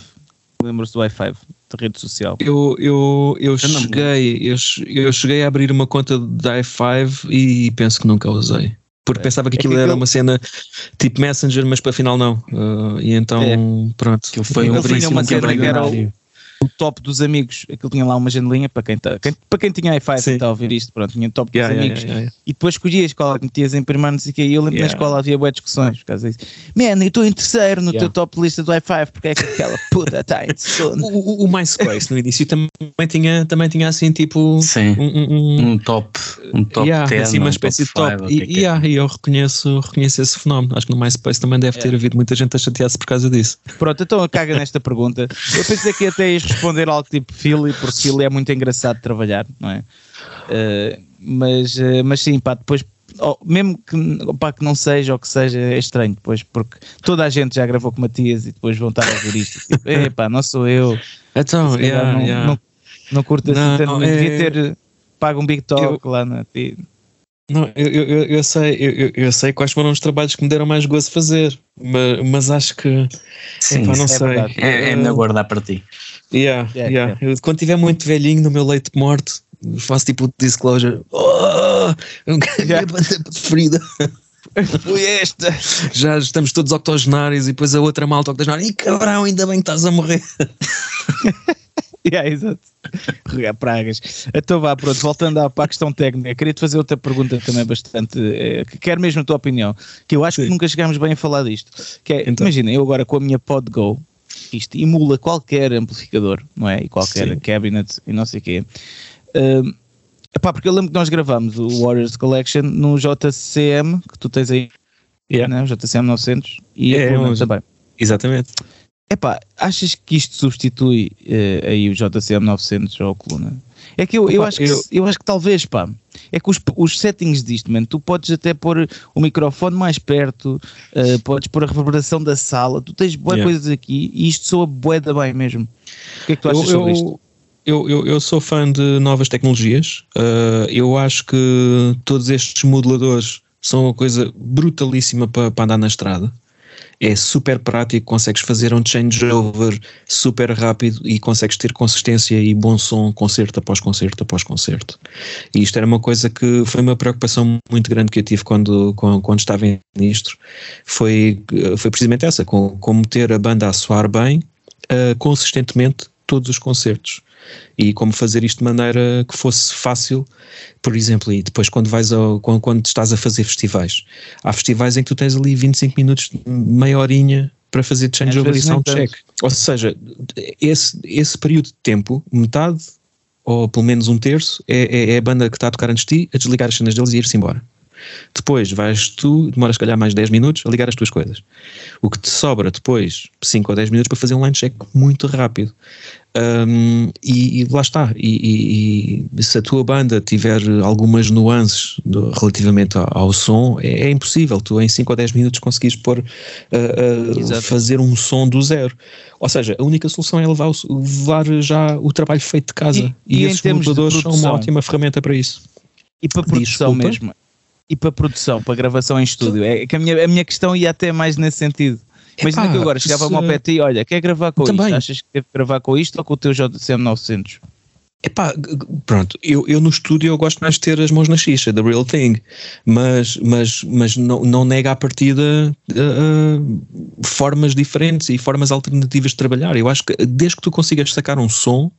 Lembro-se do Wi-Fi? De rede social? Eu, eu, eu, cheguei, eu, eu cheguei a abrir uma conta da i5 e penso que nunca usei. Porque é. pensava que aquilo é que era uma cena tipo Messenger, mas para final não. Uh, e então, é. pronto. Aquilo foi um princípio uma cena que era o, top dos amigos. Aquilo tinha lá uma janelinha para quem, tá, quem para quem tinha e está a ouvir isto, pronto, tinha o top yeah, dos yeah, amigos. Yeah, e depois escolhias qual que metias em primeiro, não sei o que. E eu lembro yeah. na escola havia boas discussões por causa disso. Man, eu estou em terceiro no teu top lista do i5, porque é que aquela puta está em segundo. [laughs] O, o, o MySpace no início também tinha, também tinha assim tipo Sim, um, um, um, top, um top yeah, 10, assim, uma espécie de top. Five, e, yeah, e eu reconheço, reconheço esse fenómeno. Acho que no MySpace também deve ter havido muita gente a chatear-se por causa disso. Pronto, então caga nesta pergunta. Eu pensei que até ias responder algo tipo Philly, porque Philly é muito engraçado de trabalhar, não é? Uh, mas, uh, mas sim, pá, depois, oh, mesmo que, pá, que não seja ou que seja, é estranho depois, porque toda a gente já gravou com Matias e depois vão estar a ver isto. Tipo, pá, [laughs] não sou eu. Então, yeah, não, yeah. não, não curto assim tanto, é... devia ter pago um Big Talk eu... lá na. Não, eu, eu, eu sei, eu, eu, sei quais foram os trabalhos que me deram mais gozo fazer, mas, mas acho que Sim, não é sei. Verdade. É, é melhor guardar para ti. Yeah, yeah, yeah. yeah. quando tiver muito velhinho no meu leito de morte, faço tipo disclosure. Oh, yeah. banda preferida. [laughs] Foi esta. Já estamos todos octogenários e depois a outra malta octogenária. E cabrão, ainda bem que estás a morrer. [laughs] yeah, exato. Regar pragas. Então vá, pronto, voltando à, a questão técnica, queria-te fazer outra pergunta também bastante, é, que quero mesmo a tua opinião, que eu acho Sim. que nunca chegámos bem a falar disto. Que é, então. imagina, eu agora com a minha PodGo, isto emula qualquer amplificador, não é? E qualquer Sim. cabinet e não sei o quê. Uh, epá, porque eu lembro que nós gravamos o Warriors Collection no JCM, que tu tens aí, yeah. né? o JCM 900, e é, a também. Exatamente. Epá, achas que isto substitui uh, aí o JCM 900 ou a coluna? É que eu, Opa, eu, acho, eu... Que, eu acho que talvez, pá. É que os, os settings disto, man, tu podes até pôr o microfone mais perto, uh, podes pôr a reverberação da sala, tu tens boas yeah. coisas aqui e isto soa bué da bem mesmo. O que é que tu achas eu, sobre isto? Eu, eu, eu, sou fã de novas tecnologias. Uh, eu acho que todos estes moduladores são uma coisa brutalíssima para, para andar na estrada. É super prático, consegues fazer um changeover super rápido e consegues ter consistência e bom som concerto após concerto após concerto. E isto era uma coisa que foi uma preocupação muito grande que eu tive quando, quando, quando estava nisto, foi, foi precisamente essa, com, como ter a banda a soar bem uh, consistentemente todos os concertos e como fazer isto de maneira que fosse fácil, por exemplo, e depois quando vais ao, quando, quando estás a fazer festivais, há festivais em que tu tens ali 25 minutos, meia horinha para fazer changeover e soundcheck. Ou seja, esse, esse período de tempo, metade ou pelo menos um terço, é, é, é a banda que está a tocar antes de ti, a desligar as cenas deles e ir-se embora. Depois vais tu, demoras calhar mais 10 minutos a ligar as tuas coisas. O que te sobra depois, 5 ou 10 minutos para fazer um line check muito rápido. Um, e, e, lá está. E, e, se a tua banda tiver algumas nuances do, relativamente ao, ao som, é, é, impossível. Tu em 5 ou 10 minutos conseguires pôr, uh, uh, fazer um som do zero. Ou seja, a única solução é levar, levar já o trabalho feito de casa. E, e esses computadores são uma ótima ferramenta para isso. E para produção Desculpa. mesmo. E para produção, para gravação em estúdio. É que a minha, a minha questão ia até mais nesse sentido Imagina Epá, que agora chegava-me ao pé de ti, olha, quer gravar com Também. isto? Achas que deve gravar com isto ou com o teu JCM 900? Epá, pronto, eu, eu no estúdio eu gosto mais de ter as mãos na xixa, the real thing, mas, mas, mas não, não nega à partida uh, formas diferentes e formas alternativas de trabalhar. Eu acho que desde que tu consigas sacar um som,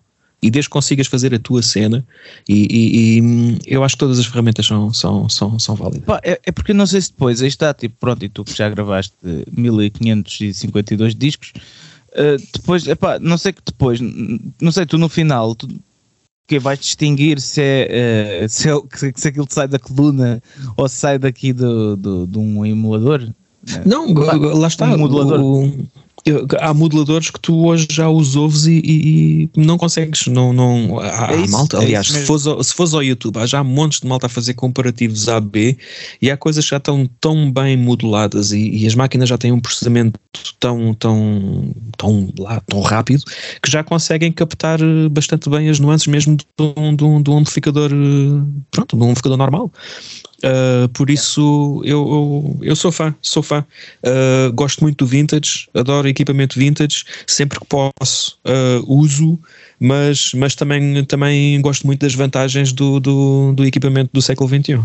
e desde que consigas fazer a tua cena, e, e, e eu acho que todas as ferramentas são, são, são, são válidas. Pá, é, é, porque não sei se depois, aí está, tipo, pronto, e tu que já gravaste 1552 discos, uh, depois, epá, não sei que depois, não sei, tu no final, tu, que vais distinguir se é, uh, se, é, se aquilo sai da coluna ou se sai daqui do, do, de um emulador? Não, lá está. Um modulador. O, há moduladores que tu hoje já os ouves e, e, e não consegues, não, não há, é isso, malta, é aliás, se fores, ao, se fores ao YouTube, há já montes de malta a fazer comparativos A-B e há coisas que já estão tão bem moduladas e, e, as máquinas já têm um processamento tão, tão, tão, lá, tão rápido que já conseguem captar bastante bem as nuances mesmo de um, de um, de um amplificador, pronto, de um amplificador normal. Uh, por isso eu, eu, eu, sou fã, sou fã. Uh, gosto muito do vintage, adoro equipamento vintage, sempre que posso uh, uso, mas, mas também, também gosto muito das vantagens do, do, do equipamento do século XXI.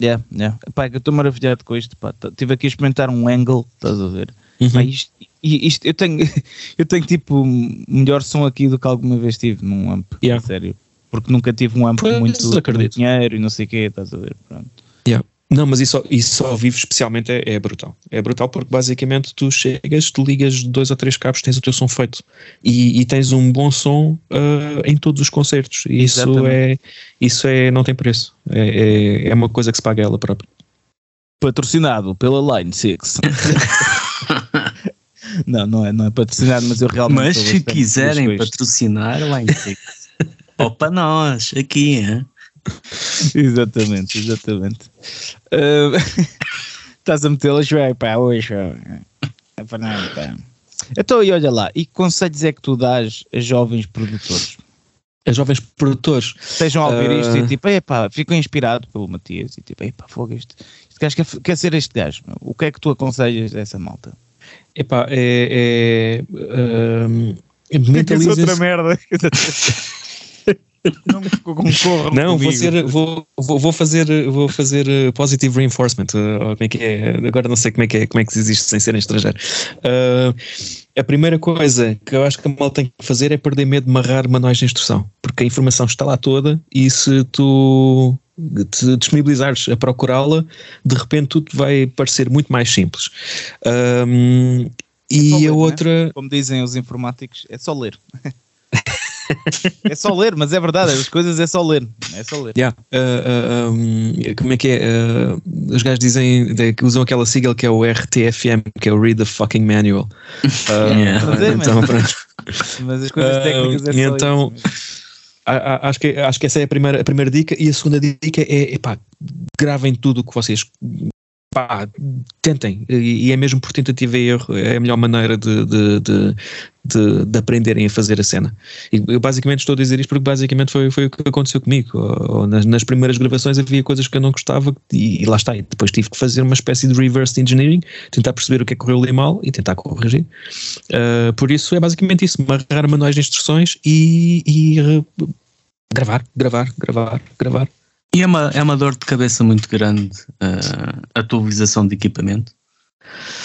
Yeah, yeah. Pá, eu estou maravilhado com isto. Pá. Tive aqui a experimentar um angle, estás a ver? Uhum. Pá, isto, isto, eu, tenho, [laughs] eu tenho tipo melhor som aqui do que alguma vez tive num amp, yeah. sério. Porque nunca tive um amp com muito, muito dinheiro e não sei o quê, estás a ver? Pronto. Yeah. Não, mas isso, isso ao vivo especialmente é, é, brutal. É brutal porque basicamente tu chegas, tu ligas dois ou três cabos, tens o teu som feito e, e tens um bom som uh, em todos os concertos. E isso é, isso é, não tem preço. É, é, é, uma coisa que se paga ela própria. Patrocinado pela Line 6. [laughs] não, não é, não é patrocinado, mas eu realmente. Mas se quiserem patrocinar, Line 6. Ou para nós, aqui, hein? exatamente, exatamente. Uh, [laughs] estás a metê-las bem, pá, hoje. É para nada, pá. Então, e olha lá, e que conselhos é que tu dás a jovens produtores? A jovens produtores. Estejam a ouvir uh... isto e tipo, epá, ficam inspirados pelo Matias e tipo, epá, fogo, este, este gajo quer, quer ser este gajo. O que é que tu aconselhas a essa malta? Epá, é. é uh, mentalizas... outra merda. [laughs] Não concordo. Não, vou, ser, vou, vou, fazer, vou fazer uh, positive reinforcement. Uh, como é que é? Agora não sei como é que é, como é que se existe sem ser em estrangeiro. Uh, a primeira coisa que eu acho que a mal tem que fazer é perder medo de marrar manuais de instrução, porque a informação está lá toda e se tu te disponibilizares a procurá-la, de repente tudo vai parecer muito mais simples. Um, e ler, a né? outra. Né? Como dizem os informáticos, é só ler. [laughs] [laughs] é só ler, mas é verdade, as coisas é só ler. É só ler. Yeah. Uh, uh, um, como é que é? Uh, os gajos dizem de, que usam aquela sigla que é o RTFM, que é o Read the Fucking Manual. [laughs] yeah. então, mas, [laughs] mas as coisas técnicas é só então, Acho que, acho que essa é a primeira, a primeira dica e a segunda dica é, epá, gravem tudo o que vocês pá, tentem, e é mesmo por tentativa e erro, é a melhor maneira de, de, de, de, de aprenderem a fazer a cena. E eu basicamente estou a dizer isto porque basicamente foi, foi o que aconteceu comigo. Nas, nas primeiras gravações havia coisas que eu não gostava e, e, lá está, e depois tive que fazer uma espécie de reverse engineering, tentar perceber o que é que correu ali mal e tentar corrigir. Uh, por isso é basicamente isso, marcar manuais de instruções e, e uh, gravar, gravar, gravar, gravar. E é uma, é uma dor de cabeça muito grande uh, a atualização de equipamento?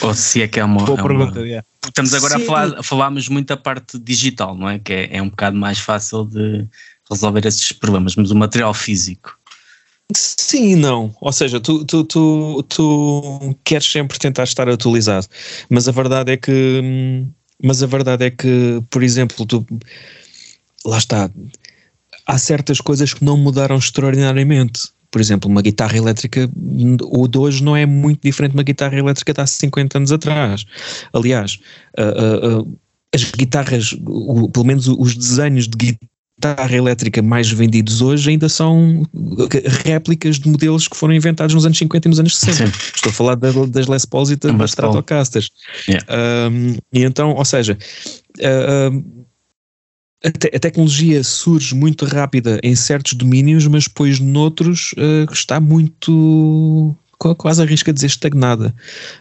Ou se é que é uma. Boa é pergunta, uma... yeah. Estamos agora a falar, falámos muito da parte digital, não é? Que é, é um bocado mais fácil de resolver esses problemas, mas o material físico. Sim e não. Ou seja, tu, tu, tu, tu queres sempre tentar estar atualizado, mas a verdade é que. Mas a verdade é que, por exemplo, tu. Lá está há certas coisas que não mudaram extraordinariamente. Por exemplo, uma guitarra elétrica, o de hoje não é muito diferente de uma guitarra elétrica de há 50 anos atrás. Aliás, uh, uh, as guitarras, pelo menos os desenhos de guitarra elétrica mais vendidos hoje ainda são réplicas de modelos que foram inventados nos anos 50 e nos anos 60. Sim. Estou a falar das Les Pauls e das Stratocasters. Yeah. Um, e então, ou seja, uh, a, te a, tecnologia surge muito rápida em certos domínios, mas depois noutros uh, está muito quase arrisca dizer estagnada.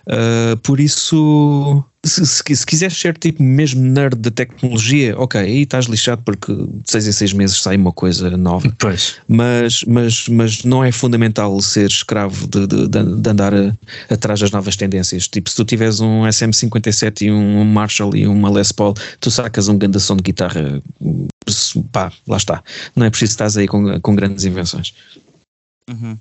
Uh, por isso, se, se, se, quiseres ser tipo mesmo nerd da tecnologia, ok, aí estás lixado porque de seis em seis meses sai uma coisa nova. Pois. Mas, mas, mas não é fundamental ser escravo de, de, de andar a, atrás das novas tendências. Tipo, se tu tiveres um SM57 e um Marshall e uma Les Paul, tu sacas um grande som de guitarra, pá, lá está. Não é preciso estar aí com, com grandes invenções. Uhum.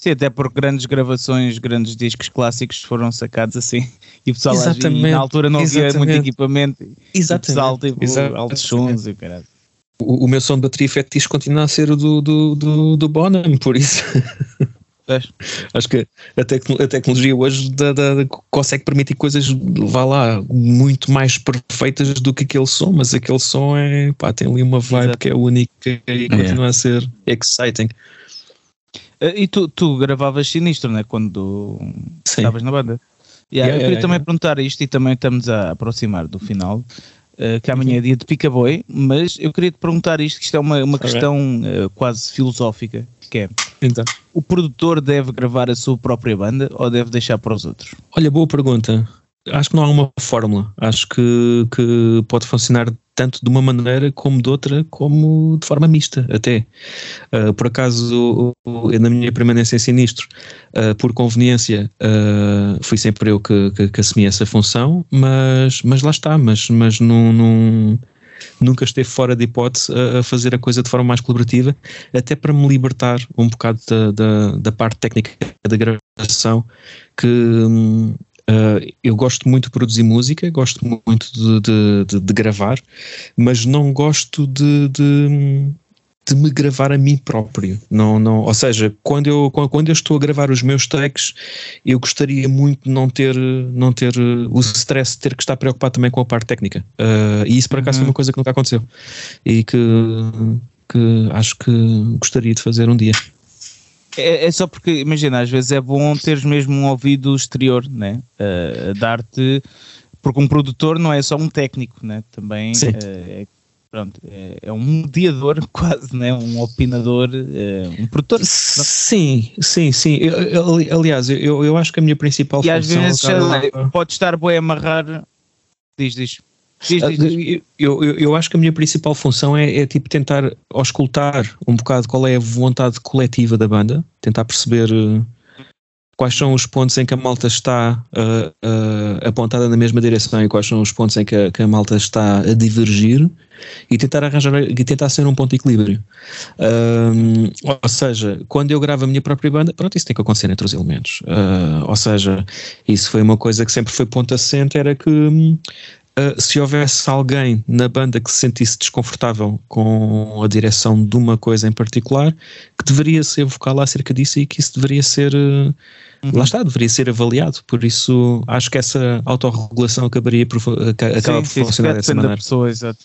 Sim, até porque grandes gravações, grandes discos clássicos foram sacados assim [laughs] e o pessoal Exatamente. na altura não havia muito equipamento Exatamente. e o pessoal tipo Exatamente. altos sons e caralho. O, o, meu som de bateria fetiche continua a ser o do, do, do, do Bonham, por isso. [laughs] Acho que a, tecno, a tecnologia hoje da, da, consegue permitir coisas, vá lá, muito mais perfeitas do que aquele som, mas aquele som é, pá, tem ali uma vibe Exato. que é única e continua é. a ser exciting. Uh, e tu, tu gravavas sinistro, né? Quando estavas na banda. Yeah, yeah, eu queria yeah, também perguntar isto e também estamos a aproximar do final. Uh, que amanhã é dia de Picaboy, mas eu queria te perguntar isto, que isto é uma, uma questão uh, quase filosófica, que é então. o produtor deve gravar a sua própria banda ou deve deixar para os outros? Olha, boa pergunta. Acho que não há uma fórmula. Acho que, que pode funcionar tanto de uma maneira como de outra, como de forma mista até. Uh, por acaso, na minha permanência em Sinistro, uh, por conveniência, uh, fui sempre eu que, que, que, assumi essa função, mas, mas lá está, mas, mas nunca esteve fora de hipótese a, a, fazer a coisa de forma mais colaborativa, até para me libertar um bocado da, da, da parte técnica da gravação, que, hum, Uh, eu gosto muito de produzir música, gosto muito de, de, de, de gravar, mas não gosto de, de, me gravar a mim próprio. Não, não, ou seja, quando eu, quando eu estou a gravar os meus takes, eu gostaria muito de não ter, não ter o stress de ter que estar preocupado também com a parte técnica. Uh, e isso, por acaso, uhum. foi uma coisa que nunca aconteceu e que, que acho que gostaria de fazer um dia. É, é, só porque, imagina, às vezes é bom teres mesmo um ouvido exterior, né? Uh, dar-te. Porque um produtor não é só um técnico, né? Também uh, é, pronto, é, é, um mediador [laughs] quase, né? Um opinador, uh, um produtor. Sim, sim, sim. Eu, eu, aliás, eu, eu acho que a minha principal e função. E às vezes pode estar bem a amarrar. Diz, diz. Eu, eu, eu, acho que a minha principal função é, é, tipo tentar auscultar um bocado qual é a vontade coletiva da banda, tentar perceber uh, quais são os pontos em que a malta está uh, uh, apontada na mesma direção e quais são os pontos em que a, que a, malta está a divergir e tentar arranjar e tentar ser um ponto de equilíbrio. ou seja, quando eu gravo a minha própria banda, pronto, isso tem que acontecer entre os elementos. ou seja, isso foi uma coisa que sempre foi ponto assente, era que uh, se houvesse alguém na banda que se sentisse desconfortável com a direção de uma coisa em particular, que deveria ser vocal acerca disso e que isso deveria ser. Uh, uhum. Lá está, deveria ser avaliado. Por isso, acho que essa autorregulação acabaria por, acaba sim, por funcionar dessa maneira. Da pessoa, exato.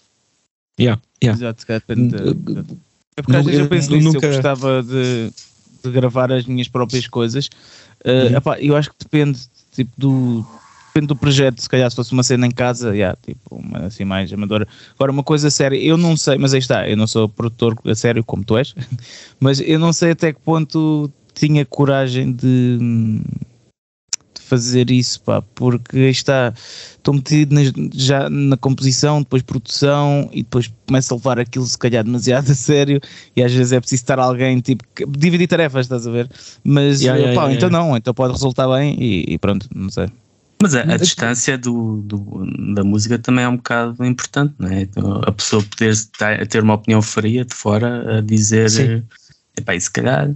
Yeah, yeah. Exato, depende. É porque às vezes eu penso nisso, nunca... eu gostava de, de gravar as minhas próprias coisas Uh, uhum. epá, eu acho que depende tipo, do, depende do projeto. Se calhar se fosse uma cena em casa, yeah, tipo, uma, assim mais amadora. Agora, uma coisa séria, eu não sei, mas aí está, eu não sou produtor a sério como tu és, [laughs] mas eu não sei até que ponto tinha coragem de fazer isso, pá, porque está, estou metido na, já na composição, depois produção e depois começo a levar aquilo se calhar demasiado a sério e às vezes é preciso estar alguém, tipo, dividir tarefas, estás a ver? Mas, yeah, yeah, pá, yeah, então não, então pode resultar bem e, e pronto, não sei. Mas a, a distância do, do, da música também é um bocado importante, não é? Então, a pessoa poder ter uma opinião fria de fora a dizer, epá, e se calhar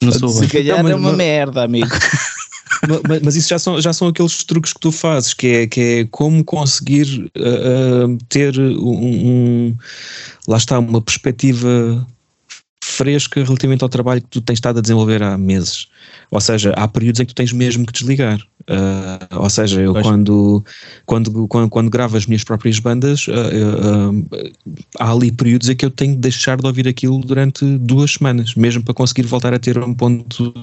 não sou Se calhar é uma merda, amigo. [laughs] mas, mas, isso já são, já são aqueles truques que tu fazes, que é, que é como conseguir uh, uh, ter um, um, lá está, uma perspectiva fresca relativamente ao trabalho que tu tens estado a desenvolver há meses. Ou seja, há períodos em que tu tens mesmo que desligar. Uh, ou seja, eu quando, quando, quando, quando, gravo as minhas próprias bandas, uh, uh, há ali períodos em que eu tenho de deixar de ouvir aquilo durante duas semanas, mesmo para conseguir voltar a ter um ponto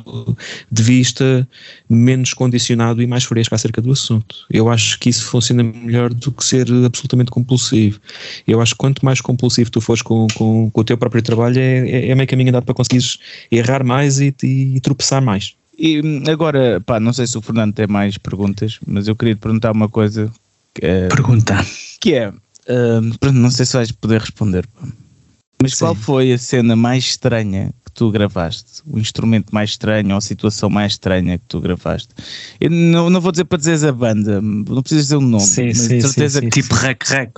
de vista menos condicionado e mais fresco acerca do assunto. Eu acho que isso funciona melhor do que ser absolutamente compulsivo. Eu acho que quanto mais compulsivo tu fores com, com, com o teu próprio trabalho, é, é, é meio caminho andado para conseguires errar mais e, e, e tropeçar mais. E agora, pá, não sei se o Fernando tem mais perguntas, mas eu queria te perguntar uma coisa. Que é, Pergunta. Que é, uh, não sei se vais poder responder, pá. mas Sim. qual foi a cena mais estranha que tu gravaste? O instrumento mais estranho ou a situação mais estranha que tu gravaste? Eu não, não vou dizer para dizeres a banda, não precisas dizer o um nome, sim, mas sim, certeza sim, que. Tipo rec-rec.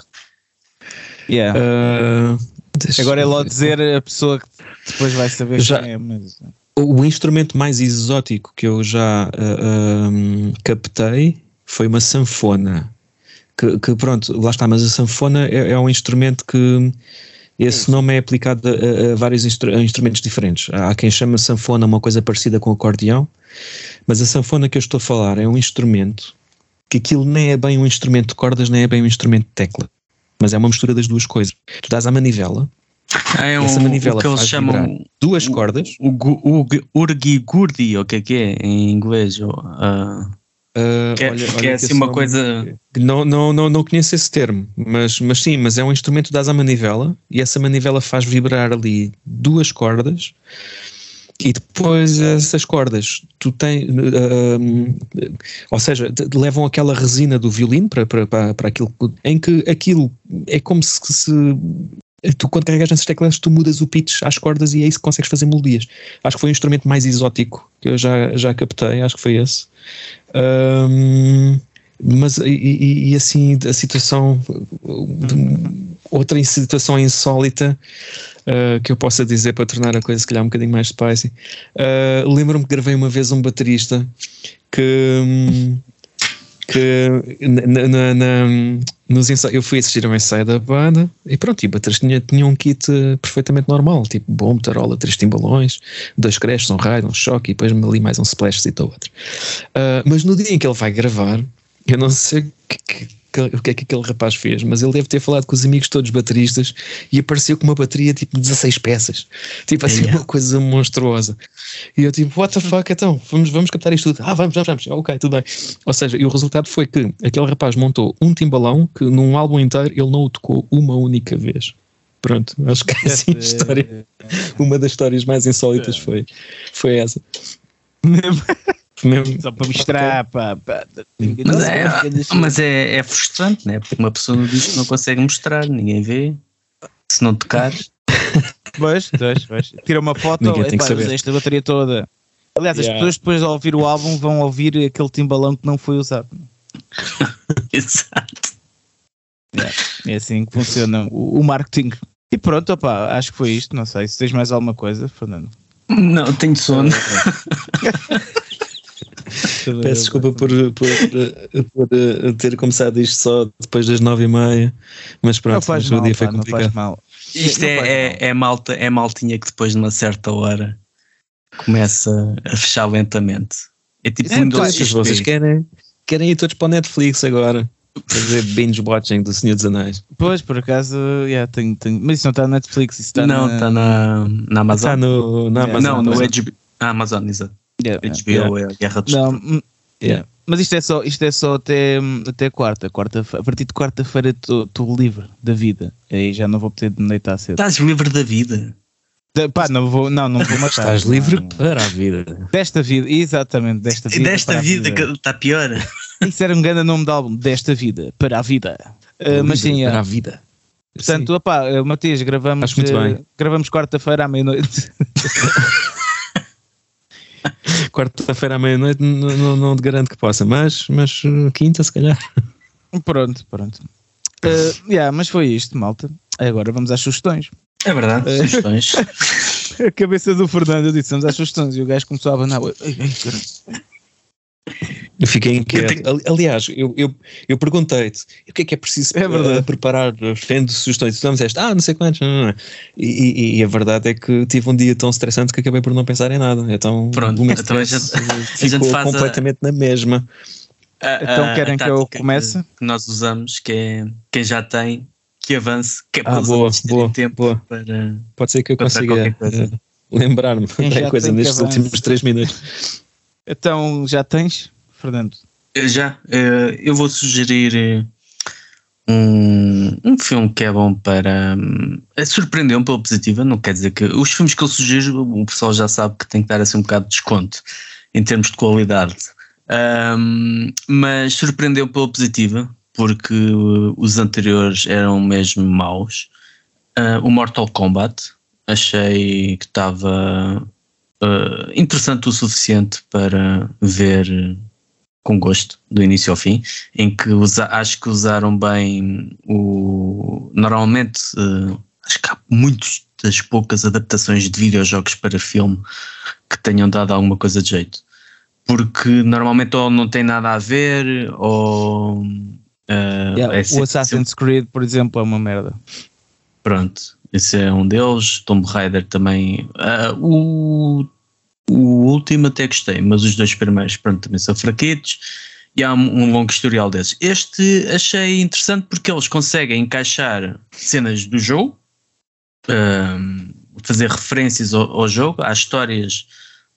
Yeah. Uh, Agora é logo dizer a pessoa que depois vai saber já, quem é. Mas o instrumento mais exótico que eu já uh, um, captei foi uma sanfona. Que, que, pronto, lá está, mas a sanfona é, é um instrumento que esse nome é aplicado a, a vários instru a instrumentos diferentes. Há quem chama sanfona uma coisa parecida com acordeão, mas a sanfona que eu estou a falar é um instrumento que aquilo nem é bem um instrumento de cordas, nem é bem um instrumento de tecla, mas é uma mistura das duas coisas. Tu dás a manivela é um, Essa manivela que eles chamam duas o, cordas. O, o, o urgi-gurdi, o que é que é em inglês? uh, uh, que, é, olha, que é assim uma coisa. Não, não, não, não conheço esse termo, mas, mas sim, mas é um instrumento que dás à manivela e essa manivela faz vibrar ali duas cordas. E depois essas cordas, tu tens, ou seja, levam aquela resina do violino para, para, para, para aquilo, em que aquilo é como se, se tu quando carregas nessas teclas tu mudas o pitch às cordas e é isso que consegues fazer melodias. Acho que foi o instrumento mais exótico que eu já, já captei, acho que foi esse. Um, mas e, e, assim a situação outra situação insólita uh, que eu possa dizer para tornar a coisa se calhar um bocadinho mais spicy uh, lembro-me que gravei uma vez um baterista que um, que na, na, na, nos eu fui assistir a um ensaio da banda e pronto, e Bateras tinha, tinha um kit eh, perfeitamente normal, tipo bom, tarola, três timbalões, dois crashes, um raio, um choque e depois ali mais um splash e outro. Uh, mas no dia em que ele vai gravar, eu não sei que, que o que é que aquele rapaz fez, mas ele deve ter falado com os amigos todos bateristas e apareceu com uma bateria tipo 16 peças, tipo assim, yeah. uma coisa monstruosa. E eu tipo, what the fuck, então, vamos, vamos captar isto tudo. Ah, vamos, vamos, vamos, ok, tudo bem. Ou seja, e o resultado foi que aquele rapaz montou um timbalão que num álbum inteiro ele não o tocou uma única vez. Pronto, acho que é assim a história. [laughs] Uma das histórias mais insólitas foi, foi essa. [laughs] Mesmo. Só para mostrar, pá, pá. Mas, é, mas é, é, frustrante, né? Porque uma pessoa no disco não consegue mostrar, ninguém vê. Se não tocar. Pois, pois, pois. Tira uma foto, e tem que esta bateria toda. Aliás, yeah. as pessoas depois de ouvir o álbum vão ouvir aquele timbalão que não foi usado. [laughs] Exato. Yeah. É assim que funciona o, o marketing. E pronto, opa, acho que foi isto. Não sei se tens mais alguma coisa, Fernando. Não, tenho sono. [laughs] [laughs] Peço desculpa por, por, por, eh, ter começado isto só depois das nove e meia, mas pronto, não faz mal, o dia foi pá, complicado. Não faz mal. Isto é, é, é, malta, é maltinha que depois de uma certa hora começa a fechar lentamente. É tipo é, um pá, vocês querem, querem ir todos para o Netflix agora. Fazer binge watching do Senhor dos Anéis. Pois, por acaso, yeah, tenho, tenho, mas isso não está na Netflix, isso está Não, está na, na Amazon. Está no, na Amazon. Não, no HBO. Amazon, exato. Yeah, HBO yeah. é a guerra dos não, hum, yeah. Mas isto é só, isto é só até, até quarta. quarta a partir de quarta-feira estou livre da vida. Aí já não vou poder me deitar cedo. Estás livre da vida? De, pá, não vou, não, não vou matar. Estás livre não, para a vida. Desta vida, exatamente, desta vida. Desta vida, que está pior. Isso era um grande nome de álbum, Desta Vida, para a vida. Uh, mas sim, para a vida. Portanto, opá, eh, Matias, gravamos, uh, gravamos quarta-feira à meia-noite. [laughs] quarta-feira à meia-noite não, não, não te garanto que possa, mas, mas quinta se calhar. [laughs] Pronto, pronto. Uh, yeah, mas foi isto, malta. Agora vamos às sugestões. É verdade, uh, sugestões. [laughs] a cabeça do Fernando, eu disse, vamos às sugestões. E o gajo começou a abanar. Ai, ai, eu fiquei inquieto. Aliás, eu, eu, eu perguntei-te o que é que é preciso é para preparar tendo sugestões. Tu disseste, ah, não sei quantos. Não, não. E, e, e, a verdade é que tive um dia tão estressante que acabei por não pensar em nada. Então, Pronto, então a gente, a gente faz completamente a, na mesma. A, então querem que eu comece? Que nós usamos, que é quem já tem, que avance, que é para ah, boa, boa, tempo boa. para. Pode ser que eu consiga lembrar-me da coisa nestes últimos três minutos. Então já tens, Fernando? Já. Eh, eu vou sugerir eh, um, um filme que é bom para. É surpreendeu-me pela positiva, não quer dizer que. Os filmes que eu sugiro, o pessoal já sabe que tem que dar assim um bocado de desconto em termos de qualidade. Um, mas surpreendeu pela positiva, porque os anteriores eram mesmo maus. Uh, o Mortal Kombat achei que estava uh, interessante o suficiente para ver com gosto, do início ao fim, em que usa, acho que usaram bem o. Normalmente, uh, acho que há muitas das poucas adaptações de videojogos para filme que tenham dado alguma coisa de jeito. Porque normalmente ou não tem nada a ver, ou. Uh, yeah, é o Assassin's. Creed, por exemplo, é uma merda. Pronto. Esse é um deles. Tomb Raider também. Uh, o, o último até gostei, mas os dois primeiros, pronto, também são fraquetos. E há um, um longo historial desses. Este achei interessante porque eles conseguem encaixar cenas do jogo, uh, fazer referências ao, ao, jogo, às histórias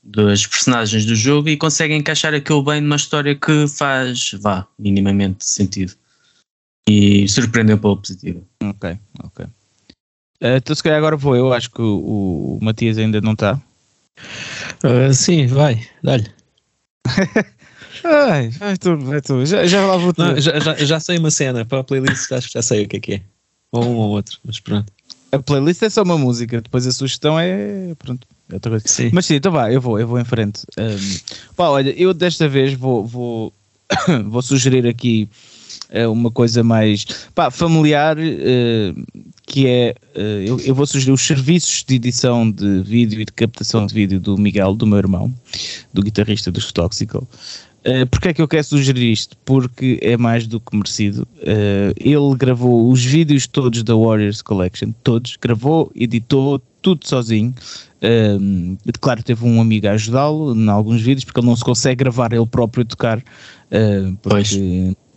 das personagens do jogo e conseguem encaixar aquilo bem numa história que faz, vá, minimamente sentido. E surpreendeu pela positiva. Ok, ok. Uh, então, se calhar agora vou eu. Acho que o, o Matias ainda não está. Uh, sim, vai, dá-lhe. [laughs] Ai, vai tu, vai tu. Já, já lá vou Não, já, já, já, sei uma cena para a playlist, acho que já sei o que é que é. Ou um ou outro, mas pronto. A playlist é só uma música, depois a sugestão é. Pronto, é outra coisa. Sim. Mas sim, então vá, eu vou, eu vou em frente. Um, pá, olha, eu desta vez vou, vou, [coughs] vou sugerir aqui é uma coisa mais pá, familiar, uh, que é, uh, eu, eu, vou sugerir os serviços de edição de vídeo e de captação de vídeo do Miguel, do meu irmão, do guitarrista dos Toxical. Uh, Porquê é que eu quero sugerir isto? Porque é mais do que merecido. Uh, ele gravou os vídeos todos da Warriors Collection, todos, gravou, editou, tudo sozinho. Claro, teve um amigo a ajudá-lo em alguns vídeos, porque ele não se consegue gravar ele próprio tocar, uh, porque pois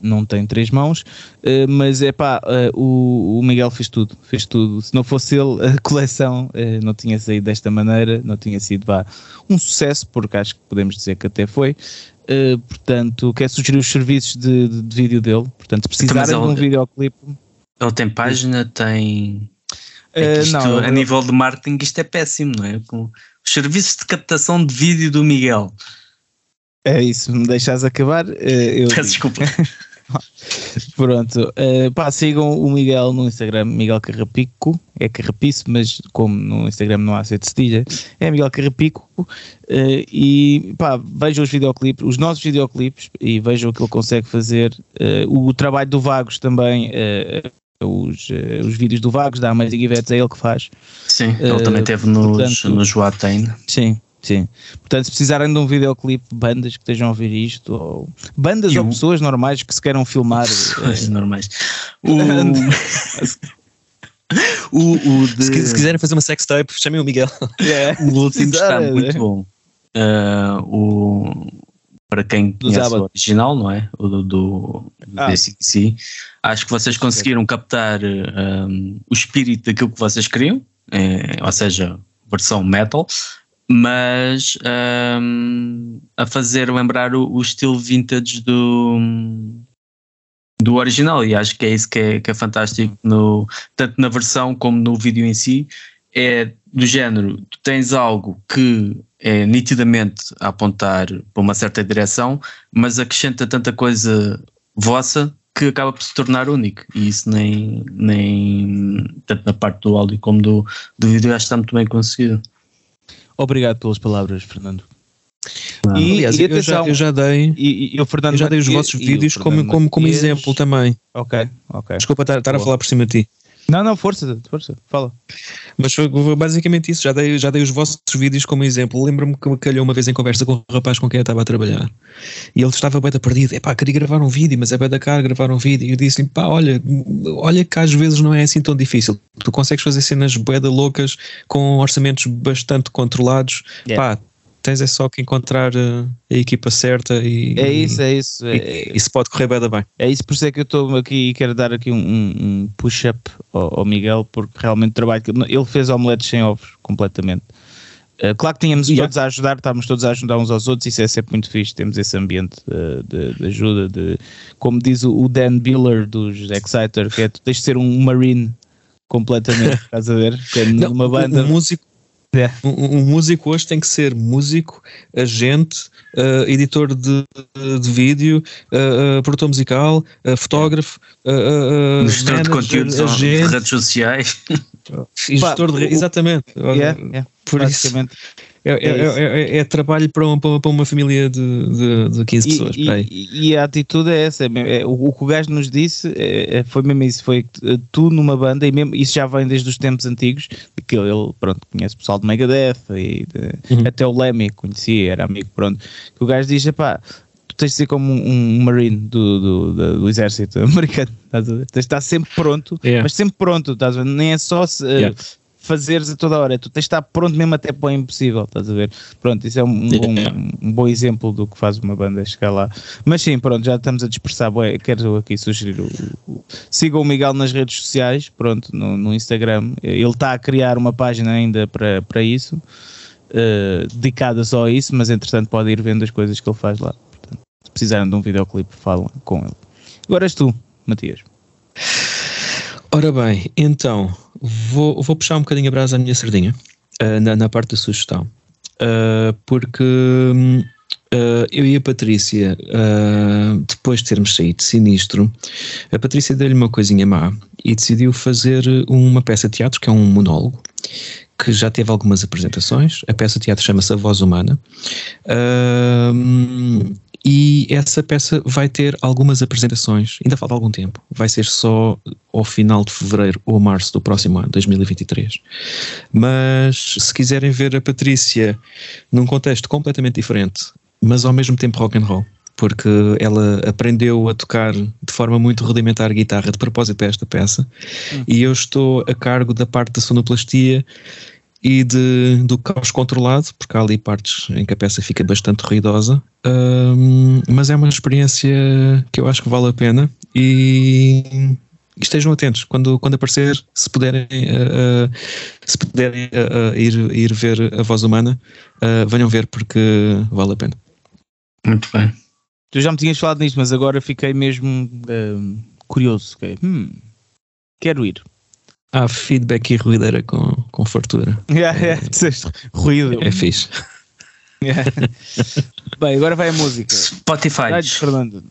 não tem três mãos, uh, mas é pá, uh, o, Miguel fez tudo, fez tudo. Se não fosse ele, a [laughs] coleção uh, não tinha saído desta maneira, não tinha sido pá, um sucesso, porque acho que podemos dizer que até foi. portanto, quer sugerir os serviços de, de, de vídeo dele. Portanto, se precisarem de um videoclipe. Ele tem página, tem. É isto, não, a nível de marketing, isto é péssimo, não é? Com os serviços de captação de vídeo do Miguel. É isso, me deixas acabar. Eu Peço desculpa. [laughs] [laughs] Pronto, uh, pá, sigam o Miguel no Instagram, Miguel Carrapico, é Carrapiço, mas como no Instagram não há C de cedilha, é Miguel Carrapico, uh, e pá, vejam os videoclipes, os nossos videoclipes, e vejam o que ele consegue fazer, uh, o trabalho do Vagos também, os, os vídeos do Vagos, da Amazing Events, é ele que faz. Sim, ele também teve nos, portanto, nos Watain. Sim, Sim. Portanto, se precisarem de um videoclipe, bandas que estejam a ouvir isto, ou bandas ou pessoas normais que se queiram filmar. Pessoas é... normais. [laughs] O... o, o de... se, se, quiserem fazer uma sex tape, chamem o Miguel. Yeah. O último está muito bom. Uh, o, para quem do conhece o original, não é? O do, do, do ah. DCC, acho que vocês conseguiram captar um, o espírito daquilo que vocês queriam, é, ou seja, versão metal, mas um, a fazer lembrar o, o, estilo vintage do, do original, e acho que é isso que é, que é fantástico, no, tanto na versão como no vídeo em si. É do género: tu tens algo que é nitidamente a apontar para uma certa direção, mas acrescenta tanta coisa vossa que acaba por se tornar único. E isso nem, nem tanto na parte do áudio como do, do vídeo acho que está muito bem conseguido. Obrigado pelas palavras, Fernando. Ah, e, aliás, e eu, já, eu já dei, e, e, eu, Fernando eu já dei os vossos vídeos como, como, como exemplo também. Ok, ok. Desculpa estar, estar a falar por cima de ti. Não, não, força, força, fala. Mas foi basicamente isso, já dei, já dei os vossos vídeos como exemplo. Lembro-me que me calhou uma vez em conversa com um rapaz com quem eu estava a trabalhar e ele estava bem perdido. Epá, queria gravar um vídeo, mas é bem da cara gravar um vídeo. E eu disse-lhe, pá, olha, olha que às vezes não é assim tão difícil. Tu consegues fazer cenas boeda loucas com orçamentos bastante controlados. Yeah. Pá, tens é só que encontrar uh, a equipa certa e. É isso, é isso. E, é, isso pode correr bem, bem. É isso, por isso é que eu estou aqui e quero dar aqui um, um push-up ao, ao, Miguel, porque realmente trabalho. Ele fez omeletes sem ovos, completamente. Uh, claro que tínhamos yeah. todos a ajudar, estávamos todos a ajudar uns aos outros, isso é sempre muito fixe. Temos esse ambiente uh, de, de, ajuda. De, como diz o Dan Biller dos Exciter, que é tu tens de ser um Marine completamente, estás a ver? Que é numa banda. O músico, é. Um, um, músico hoje tem que ser músico, agente, uh, editor de, de vídeo, uh, uh, produtor musical, fotógrafo, gestor de conteúdos agente, de redes sociais. gestor de, exatamente. Yeah, yeah, Por isso é, é, é, é, é, trabalho para uma, para uma família de, de, de 15 pessoas. E, e, e, a atitude é essa. É, o, que o gajo nos disse foi mesmo isso: foi tu numa banda, e mesmo, isso já vem desde os tempos antigos, que ele, pronto, conhece o pessoal de Megadeth e de, uhum. até o Lemmy conhecia, era amigo, pronto. Que o gajo diz: pá, tu tens de ser como um, um marine do, do, do, do, exército [laughs] americano, estás a ver? Tens de estar sempre pronto, yeah. mas sempre pronto, estás a ver? Nem é só se, yeah fazeres a toda hora, tu tens de estar pronto mesmo até para o impossível, estás a ver? Pronto, isso é um, um, bom, um bom exemplo do que faz uma banda chegar lá. Mas sim, pronto, já estamos a dispersar. Boé, quero aqui sugerir o, o, sigam o Miguel nas redes sociais, pronto, no, no Instagram. Ele está a criar uma página ainda para, para isso, uh, dedicada só a isso, mas entretanto pode ir vendo as coisas que ele faz lá. Portanto, se precisarem de um videoclipe, falam com ele. Agora és tu, Matias. Ora bem, então vou, vou puxar um bocadinho a brasa à minha sardinha uh, na, na, parte da sugestão, uh, porque uh, eu e a Patrícia, depois de termos saído de sinistro, a Patrícia deu-lhe uma coisinha má e decidiu fazer uma peça de teatro que é um monólogo que já teve algumas apresentações. A peça de teatro chama-se A Voz Humana. E essa peça vai ter algumas apresentações, ainda falta algum tempo, vai ser só ao final de fevereiro ou março do próximo ano, 2023. Mas se quiserem ver a Patrícia num contexto completamente diferente, mas ao mesmo tempo rock and roll, porque ela aprendeu a tocar de forma muito rudimentar guitarra de propósito para esta peça, hum. e eu estou a cargo da parte da sonoplastia e de, do caos controlado, porque há ali partes em que a peça fica bastante ruidosa, um, mas é uma experiência que eu acho que vale a pena e estejam atentos quando, quando aparecer, se puderem, uh, se puderem uh, ir, ir ver a voz humana, uh, venham ver porque vale a pena. Muito bem. Tu já me tinhas falado nisto, mas agora fiquei mesmo curioso. Okay. Hum, quero ir há feedback e ruideira com, com fartura. Yeah, yeah. Ruído. É fixe. Yeah. [laughs] Bem, agora vai a música. Spotify. Fernando.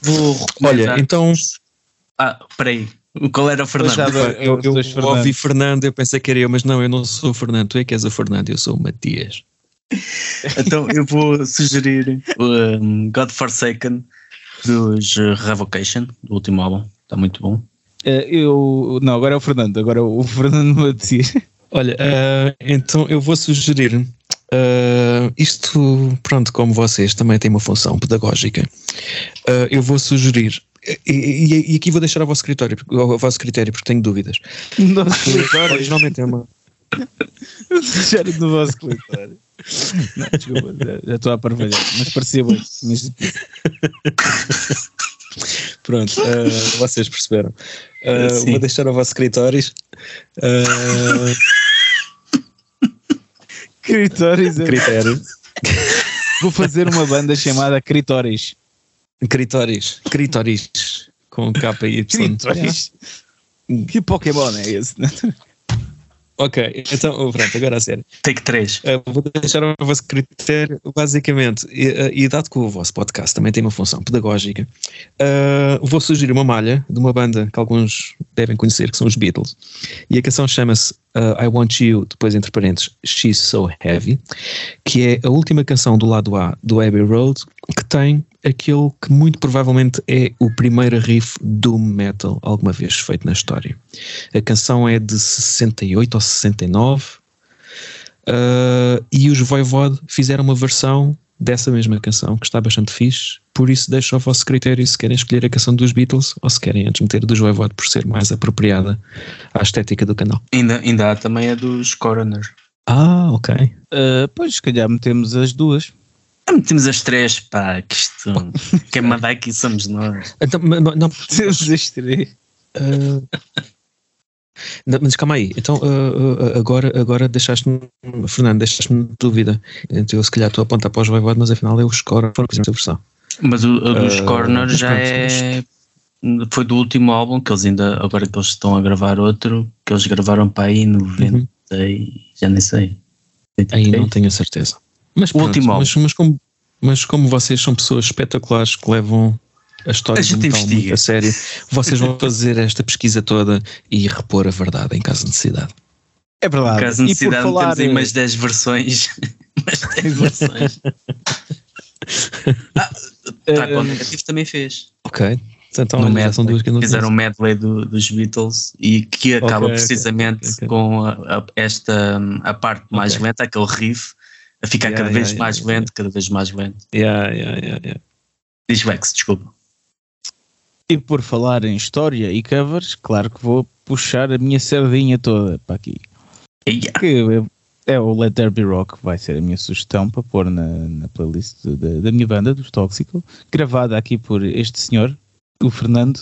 Vou Olha, então. Ah, peraí. Qual era o Fernando? Eu, eu, eu ouvi Fernando, eu pensei que era eu, mas não, eu não sou o Fernando, tu é que és o Fernando, eu sou o Matias. [laughs] então eu vou sugerir um, God Forsaken dos Revocation, do último álbum, está muito bom. Uh, eu. Não, agora é o Fernando. Agora o [laughs] Fernando Matias. Olha, uh, então eu vou sugerir. Uh, isto, pronto, como vocês também têm uma função pedagógica, eu vou sugerir. E, e, e, aqui vou deixar ao vosso critério, ao vosso critério porque tenho dúvidas. Nosso critério. Originalmente é uma. deixar no vosso critério. Não, desculpa, já, já estou a parvalhar, mas parecia bem. Mas... [laughs] Pronto, uh, vocês perceberam. Uh, vou deixar o vosso escritórios. [laughs] Uh, Critérios. é- Critério. [laughs] Vou fazer uma banda chamada Critores. Critóris. Critóris. Com K e Y. Critores. Que Pokémon é esse? Ok, então, oh, pronto, agora a sério. Take 3. Uh, vou deixar ao vosso critério, basicamente, e, uh, e dado que o vosso podcast também tem uma função pedagógica, uh, vou sugerir uma malha de uma banda que alguns devem conhecer, que são os Beatles, e a canção chama-se I Want You, depois entre parênteses, She's So Heavy, que é a última canção do lado A do Abbey Road, que tem aquele que muito provavelmente é o primeiro riff do metal alguma vez feito na história. A canção é de 68 ou 69 uh, e os Voivod fizeram uma versão dessa mesma canção que está bastante fixe, por isso deixo ao vosso critério se querem escolher a canção dos Beatles ou se querem antes meter dos Voivod por ser mais apropriada à estética do canal. Ainda, ainda há também a dos Coroner. Ah, ok. Uh, pois, se calhar metemos as duas. Ah, Metemos as três, pá, que isto. [laughs] Quem manda aqui somos nós. Então, não, Temos as três. Uh, não, mas calma aí, então uh, uh, agora, agora deixaste-me, Fernando, deixaste-me de dúvida. Então, eu se calhar estou a apontar para os Voivod, mas afinal é os Score fizeram essa versão. Mas o, o dos Ah, Corner já é. Foi do último álbum que eles ainda. Agora que eles estão a gravar outro, que eles gravaram para aí em 90 e já nem sei. Aí não tenho a certeza. Mas, pronto, último álbum. mas, mas, como, mas como vocês são pessoas espetaculares que levam a história A gente investiga. muito a sério, vocês vão fazer esta pesquisa toda e repor a verdade em caso de necessidade. É verdade. Caso e por necessidade, falar, temos aí umas 10 versões. [laughs] umas 10 versões. [laughs] ah, tá, com o negativo também fez. Ok, então no medley. são duas que não Fizeram um conheço. medley do- dos Beatles e que acaba ok, precisamente ok, ok. com a, a- esta a parte mais lenta, aquele riff, a ficar Yeah, cada vez yeah, mais lento, cada vez mais lento. Yeah, yeah, yeah. Diz Vex, desculpa. E por falar em história e covers, claro que vou puxar a minha sardinha toda para aqui. Que é, o Let There Be Rock, vai ser a minha sugestão para pôr na, na playlist da, da minha banda, dos Tóxico, gravada aqui por este senhor, o Fernando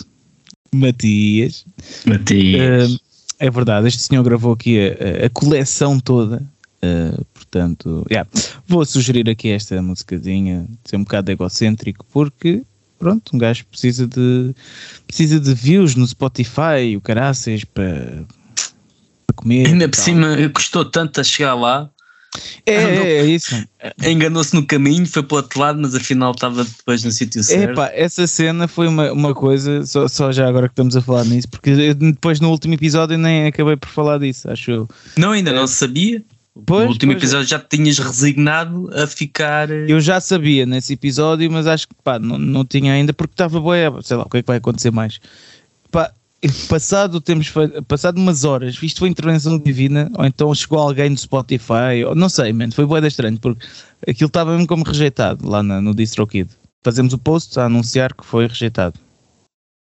Matias. Matias. Uh, é verdade, este senhor gravou aqui a, a- a coleção toda. uh, portanto, yeah, vou sugerir aqui esta musicazinha, ser um bocado egocêntrico, porque pronto, um gajo precisa de precisa de views no Spotify, o caraças para, para comer. Ainda por cima custou tanto a chegar lá, É, é, é isso. enganou-se no caminho, foi para o outro lado, mas afinal estava depois no sítio certo. Epá, essa cena foi uma, uma coisa, só, só já agora que estamos a falar nisso, porque eu depois no último episódio nem acabei por falar disso, acho eu. Não, ainda não sabia. Pois, no último pois. episódio já te tinhas resignado a ficar. eh, Eu já sabia nesse episódio, mas acho que pá, não, não tinha ainda porque estava boa, sei lá, o que é que vai acontecer mais. Pá, [laughs] passado temos passado umas horas, isto foi intervenção divina, ou então chegou alguém do Spotify, ou, não sei, man, foi boa estranho, porque aquilo estava mesmo como rejeitado lá na- no DistroKid. Fazemos o post a anunciar que foi rejeitado.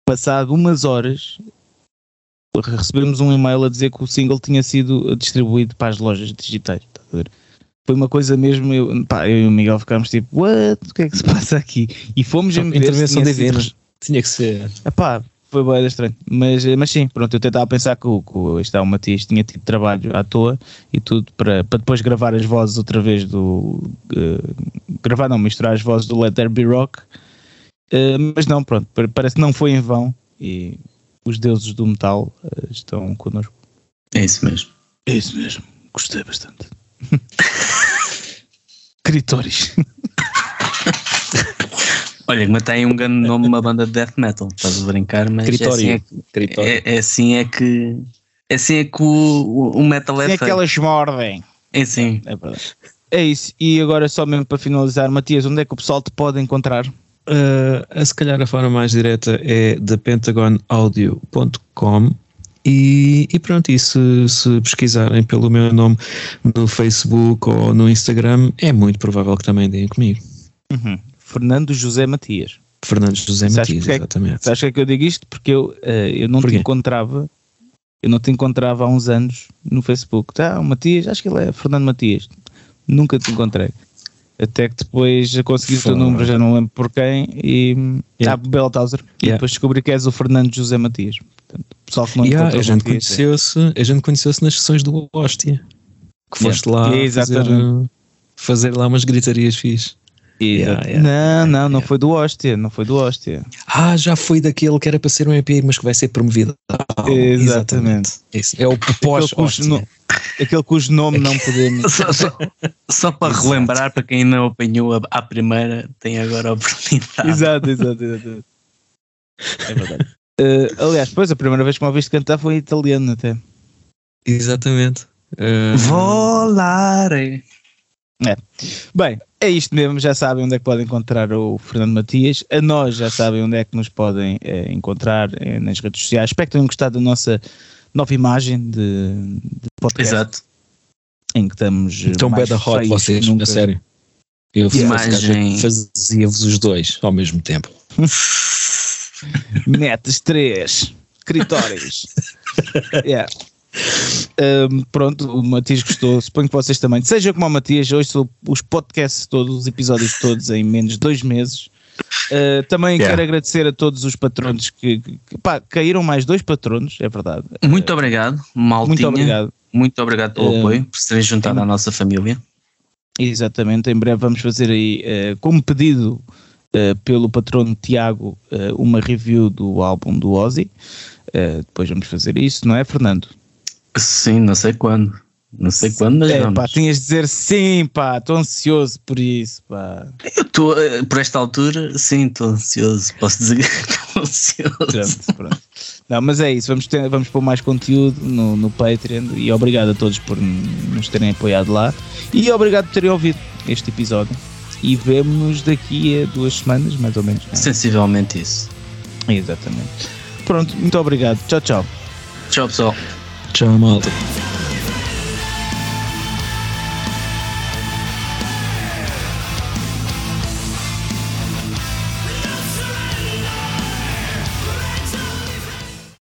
Passado umas horas, recebemos um e-mail a dizer que o single tinha sido distribuído para as lojas digitais. ver? Foi uma coisa mesmo, eu, pá, eu e o Miguel ficámos tipo, what? O que é que se passa aqui? E fomos ver se Intervenção divina. rege- Tinha que ser. Epá, foi bem estranho. Mas, mas sim, pronto, eu tentava pensar que o, que este, é, o Matias tinha tido trabalho à toa e tudo para, para depois gravar as vozes outra vez do. eh, gravar, não, misturar as vozes do Let There Be Rock. Eh, mas não, pronto, pa- parece que não foi em vão e os deuses do metal eh, estão connosco. É isso mesmo. É isso mesmo, gostei bastante. [laughs] Critóris. [laughs] Olha, mas tem um grande nome uma banda de death metal, estás a brincar, mas é assim Critório. é, que- Critório. é, é assim é que. É assim é que o, o- metal é É que elas mordem. É assim. É verdade. É isso. E agora, só mesmo para finalizar, Matias, onde é que o pessoal te pode encontrar? Uh, a se calhar a forma mais direta é thepentagonaudio.com e, e pronto, e se, se pesquisarem pelo meu nome no Facebook ou no Instagram, é muito provável que também deem comigo. Fernando José Matias. Fernando José Sabes Matias, porque é exatamente. Sabes que é que eu digo isto? Porque eu, eh, eu não te Porquê? encontrava. Eu não te encontrava há uns anos no Facebook. Tá, o Matias, acho que ele é Fernando Matias. Nunca te encontrei. Até que depois consegui o teu Foi. número, já não lembro por quem, e Yeah. ah, Beltauser. E Yeah. depois descobri que és o Fernando José Matias. Portanto, pessoal que não Yeah, a gente é- conheceu-se a gente conheceu-se nas sessões do Hóstia. que foste lá fazer, fazer, lá umas gritarias fixe. Yeah, yeah, não, não, não foi do Hóstia, não foi do Hóstia. Ah, já foi daquele que era para ser um EP, mas que vai ser promovido. Oh, exatamente. exatamente. É o pós aquele, cujo nome não podemos. [laughs] só, só, só, para exato. relembrar, para quem não apanhou a, a, primeira, tem agora a oportunidade. Exato, exato, exato. É verdade. Uh, aliás, depois a primeira vez que me ouviste cantar foi em italiano até. Exatamente. Uh... Volare. É. Bem, é isto mesmo. Já sabem onde é que podem encontrar o Fernando Matias. A nós já sabem onde é que nos podem é, encontrar é, nas redes sociais. Espero que tenham gostado da nossa nova imagem de, de podcast. Exato. Em que estamos. Então, beda hot vocês, nunca... a sério. Eu imagem... fazia-vos os dois ao mesmo tempo. [laughs] Metes três escritórios. [laughs] yeah. Um, pronto, o Matias gostou, suponho que vocês também. Seja como o Matias, hoje sou os podcasts todos, os episódios todos em menos de dois meses. Uh, também yeah. quero agradecer a todos os patronos que, que pá, caíram mais dois patronos, é verdade. Muito obrigado, Maltinha. Muito obrigado. Muito obrigado pelo uh, apoio, por serem juntado à nossa família. Exatamente, em breve vamos fazer aí, uh, como pedido pelo patrono Tiago, uma review do álbum do Ozzy. depois vamos fazer isso, não é, Fernando? Sim, não sei quando. Não sei quando, mas é, vamos. Pá, tinhas de dizer sim, pá, estou ansioso por isso, pá. Eu estou, eh, por esta altura, sim, estou ansioso. Posso dizer que [laughs] estou ansioso. Pronto, pronto. Não, mas é isso, vamos, ter, vamos pôr mais conteúdo no, no Patreon e obrigado a todos por nos terem apoiado lá e obrigado por terem ouvido este episódio. E vemo-nos daqui a duas semanas, mais ou menos. Não? É? Sensivelmente isso. Exatamente. Pronto, muito obrigado. Tchau, tchau. Tchau, pessoal. Tchau, malta.